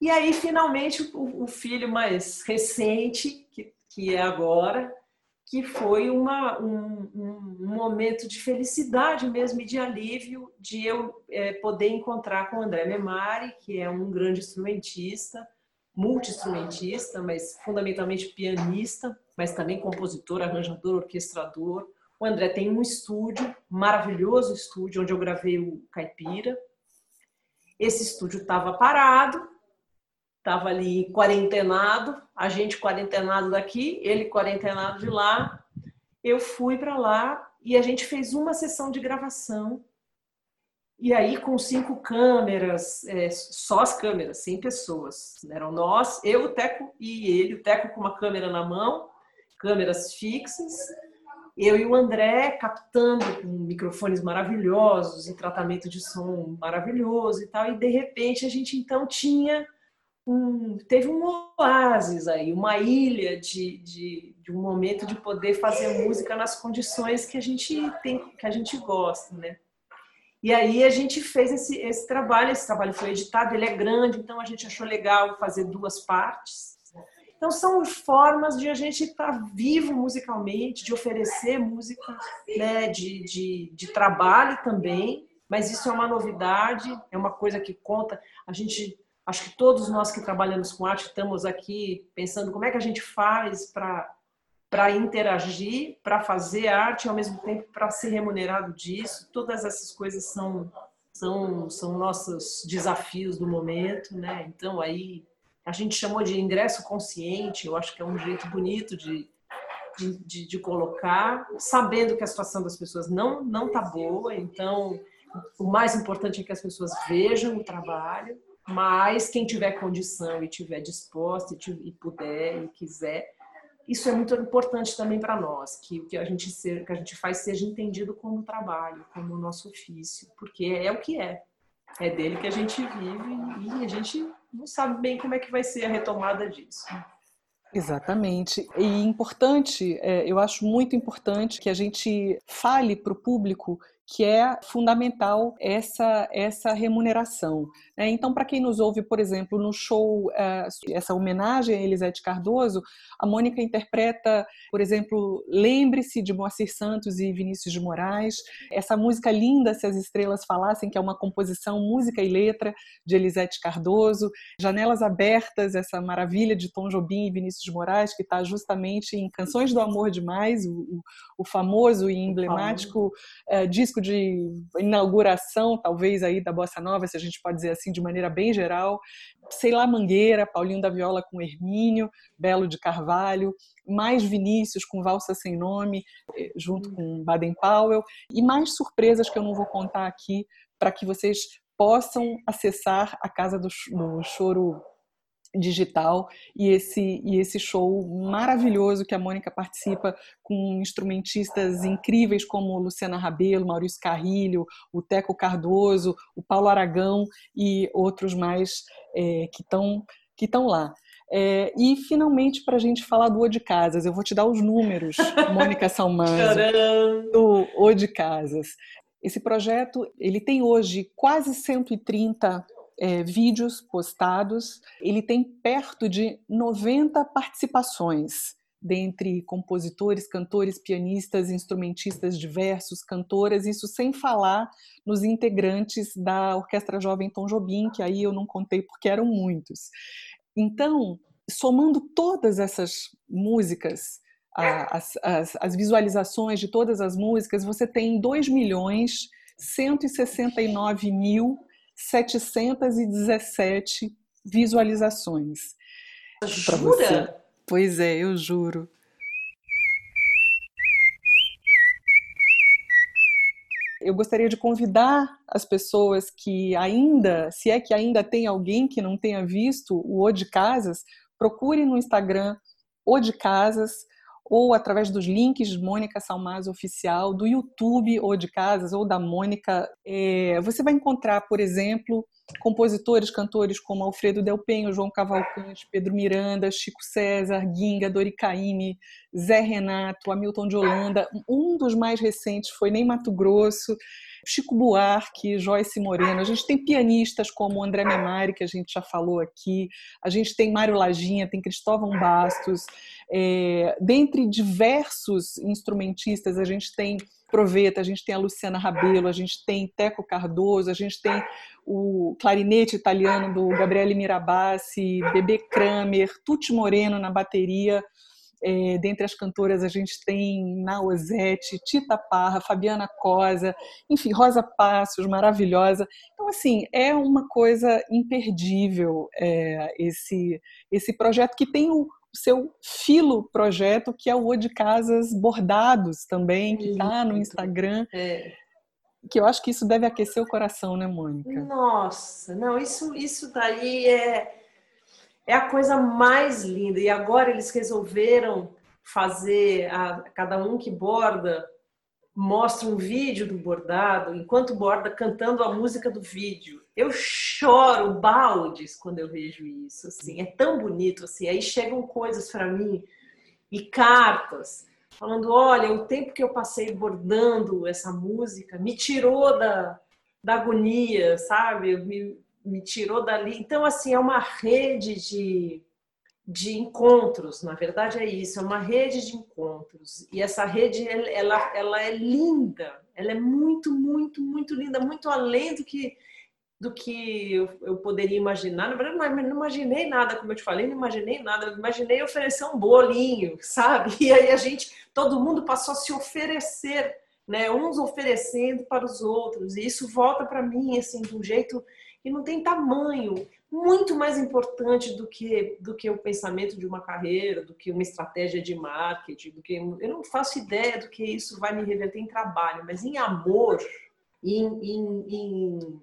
E aí, finalmente, o, o filho mais recente, que, que é agora, que foi uma, um, um, momento de felicidade mesmo e de alívio de eu é, poder encontrar com o André Memari, que é um grande instrumentista, multi-instrumentista, mas fundamentalmente pianista, mas também compositor, arranjador, orquestrador. O André tem um estúdio, maravilhoso estúdio, onde eu gravei o Caipira, esse estúdio estava parado, estava ali quarentenado, a gente quarentenado daqui, ele quarentenado de lá. Eu fui para lá e a gente fez uma sessão de gravação. E aí, com cinco câmeras, é, só as câmeras, sem pessoas. Eram nós, eu, o Teco e ele, o Teco com uma câmera na mão, câmeras fixas, eu e o André captando com microfones maravilhosos e tratamento de som maravilhoso e tal, e de repente a gente então tinha um, teve um oásis aí, uma ilha de, de, de, um momento de poder fazer música nas condições que a gente tem, que a gente gosta, né? E aí a gente fez esse, esse trabalho, esse trabalho foi editado, ele é grande, então a gente achou legal fazer duas partes. Então, são formas de a gente estar tá vivo musicalmente, de oferecer música, né, de, de, de trabalho também, mas isso é uma novidade, é uma coisa que conta. A gente, acho que todos nós que trabalhamos com arte estamos aqui pensando como é que a gente faz para interagir, para fazer arte, e ao mesmo tempo para ser remunerado disso. Todas essas coisas são são são nossos desafios do momento, né? Então aí a gente chamou de ingresso consciente, eu acho que é um jeito bonito de, de, de, de colocar, sabendo que a situação das pessoas não não está boa, então o mais importante é que as pessoas vejam o trabalho, mas quem tiver condição e tiver disposta e, e puder e quiser, isso é muito importante também para nós, que o que a gente que a gente faz seja entendido como trabalho, como nosso ofício, porque é o que é. É dele que a gente vive e a gente não sabe bem como é que vai ser a retomada disso. Exatamente. E importante, é, eu acho muito importante que a gente fale para o público que é fundamental essa, essa remuneração. Né? Então, para quem nos ouve, por exemplo, no show, eh, essa homenagem a Elisete Cardoso, a Mônica interpreta, por exemplo, Lembre-se de Moacir Santos e Vinícius de Moraes, essa música linda, Se as Estrelas Falassem, que é uma composição, música e letra de Elisete Cardoso, Janelas Abertas, essa maravilha de Tom Jobim e Vinícius de Moraes, que está justamente em Canções do Amor Demais, o, o famoso e emblemático uh, disco de inauguração, talvez, aí da Bossa Nova, se a gente pode dizer assim, de maneira bem geral. Sei lá, Mangueira, Paulinho da Viola com Hermínio, Belo de Carvalho, mais Vinícius com Valsa Sem Nome, eh, junto com Baden Powell, e mais surpresas que eu não vou contar aqui, para que vocês possam acessar a Casa do, do Choro digital e esse e esse show maravilhoso que a Mônica participa com instrumentistas incríveis como Luciana Rabelo, Maurício Carrilho, o Teco Cardoso, o Paulo Aragão e outros mais é, que estão que estão lá. É, e finalmente para a gente falar do O de Casas, eu vou te dar os números, Mônica Salmanzo, do O de Casas. Esse projeto ele tem hoje quase 130 é, vídeos postados. Ele tem perto de 90 participações dentre compositores, cantores, pianistas, instrumentistas diversos, cantoras, isso sem falar nos integrantes da Orquestra Jovem Tom Jobim, que aí eu não contei porque eram muitos. Então, somando todas essas músicas, as, as, as, visualizações de todas as músicas, você tem 2 milhões 169 mil 717 visualizações. Jura? Pois é, eu juro. Eu gostaria de convidar as pessoas que ainda, se é que ainda tem alguém que não tenha visto o O de Casas, procure no Instagram O de Casas ou através dos links Mônica Salmazo Oficial, do YouTube ou de Casas ou da Mônica. É, você vai encontrar, por exemplo, compositores, cantores como Alfredo Del Penho, João Cavalcante, Pedro Miranda, Chico César, Ginga, Dori Caymmi, Zé Renato, Hamilton de Holanda. Um dos mais recentes foi Nem Mato Grosso. Chico Buarque, Joyce Moreno. A gente tem pianistas como André Memari, que a gente já falou aqui. A gente tem Mário Laginha, tem Cristóvão Bastos. É, dentre diversos instrumentistas, a gente tem Proveta, a gente tem a Luciana Rabelo, a gente tem Teco Cardoso, a gente tem o clarinete italiano do Gabriele Mirabassi, Bebê Kramer, Tuti Moreno na bateria. É, dentre as cantoras a gente tem Naozete, Tita Parra, Fabiana Cosa, enfim, Rosa Passos, maravilhosa. Então, assim, é uma coisa imperdível é, esse, esse projeto que tem o, seu filo projeto, que é o O de Casas Bordados também, que está no Instagram. É. Que eu acho que isso deve aquecer o coração, né, Mônica? Nossa, não, isso, isso daí é é a coisa mais linda. E agora eles resolveram fazer a, cada um que borda mostra um vídeo do bordado enquanto borda cantando a música do vídeo. Eu choro baldes quando eu vejo isso, assim, é tão bonito assim. Aí chegam coisas para mim e cartas falando, olha, o tempo que eu passei bordando essa música me tirou da, da agonia, sabe? Me, me tirou dali. Então, assim, é uma rede de, de encontros, na verdade é isso, é uma rede de encontros. E essa rede, ela, ela é linda, ela é muito, muito, muito linda, muito além do que do que eu, eu poderia imaginar. Na verdade, não, não imaginei nada, como eu te falei, não imaginei nada. Eu imaginei oferecer um bolinho, sabe? E aí a gente, todo mundo passou a se oferecer, né? Uns oferecendo para os outros. E isso volta para mim, assim, de um jeito e não tem tamanho muito mais importante do que do que o pensamento de uma carreira, do que uma estratégia de marketing, do que eu não faço ideia do que isso vai me reverter em trabalho, mas em amor, em, em, em,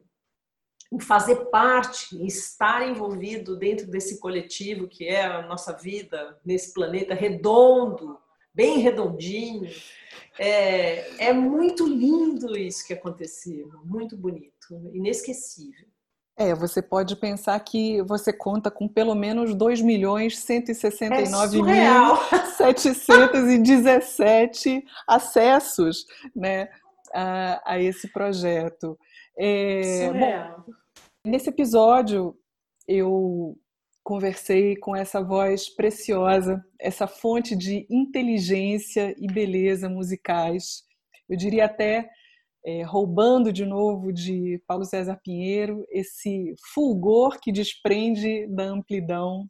em fazer parte, em estar envolvido dentro desse coletivo que é a nossa vida nesse planeta redondo, bem redondinho. É, é muito lindo isso que aconteceu, muito bonito, inesquecível. É, você pode pensar que você conta com pelo menos 2 milhões 169 é mil 717 acessos né, a, a, esse projeto. É, bom, nesse episódio, eu conversei com essa voz preciosa, essa fonte de inteligência e beleza musicais. Eu diria até é, roubando de novo de Paulo César Pinheiro esse fulgor que desprende da amplidão,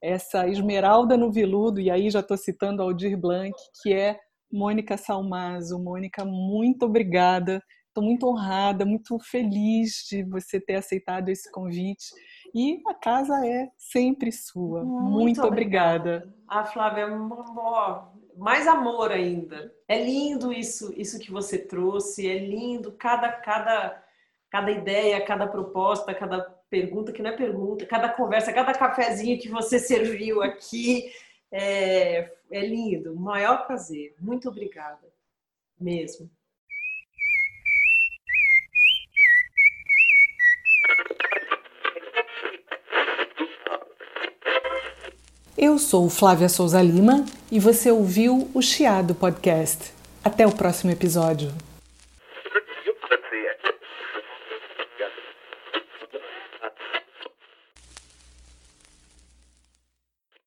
essa esmeralda no veludo, e aí já estou citando Aldir Blanc, que é Mônica Salmazo. Mônica, muito obrigada. Estou muito honrada, muito feliz de você ter aceitado esse convite. E a casa é sempre sua. Muito, muito obrigada. obrigada. A Flávia, mais amor ainda. É lindo isso, isso que você trouxe, é lindo cada cada cada ideia, cada proposta, cada pergunta que não é pergunta, cada conversa, cada cafezinho que você serviu aqui. É, é lindo, maior prazer. Muito obrigada, mesmo. Eu sou Flávia Souza Lima e você ouviu o Chiado Podcast. Até o próximo episódio.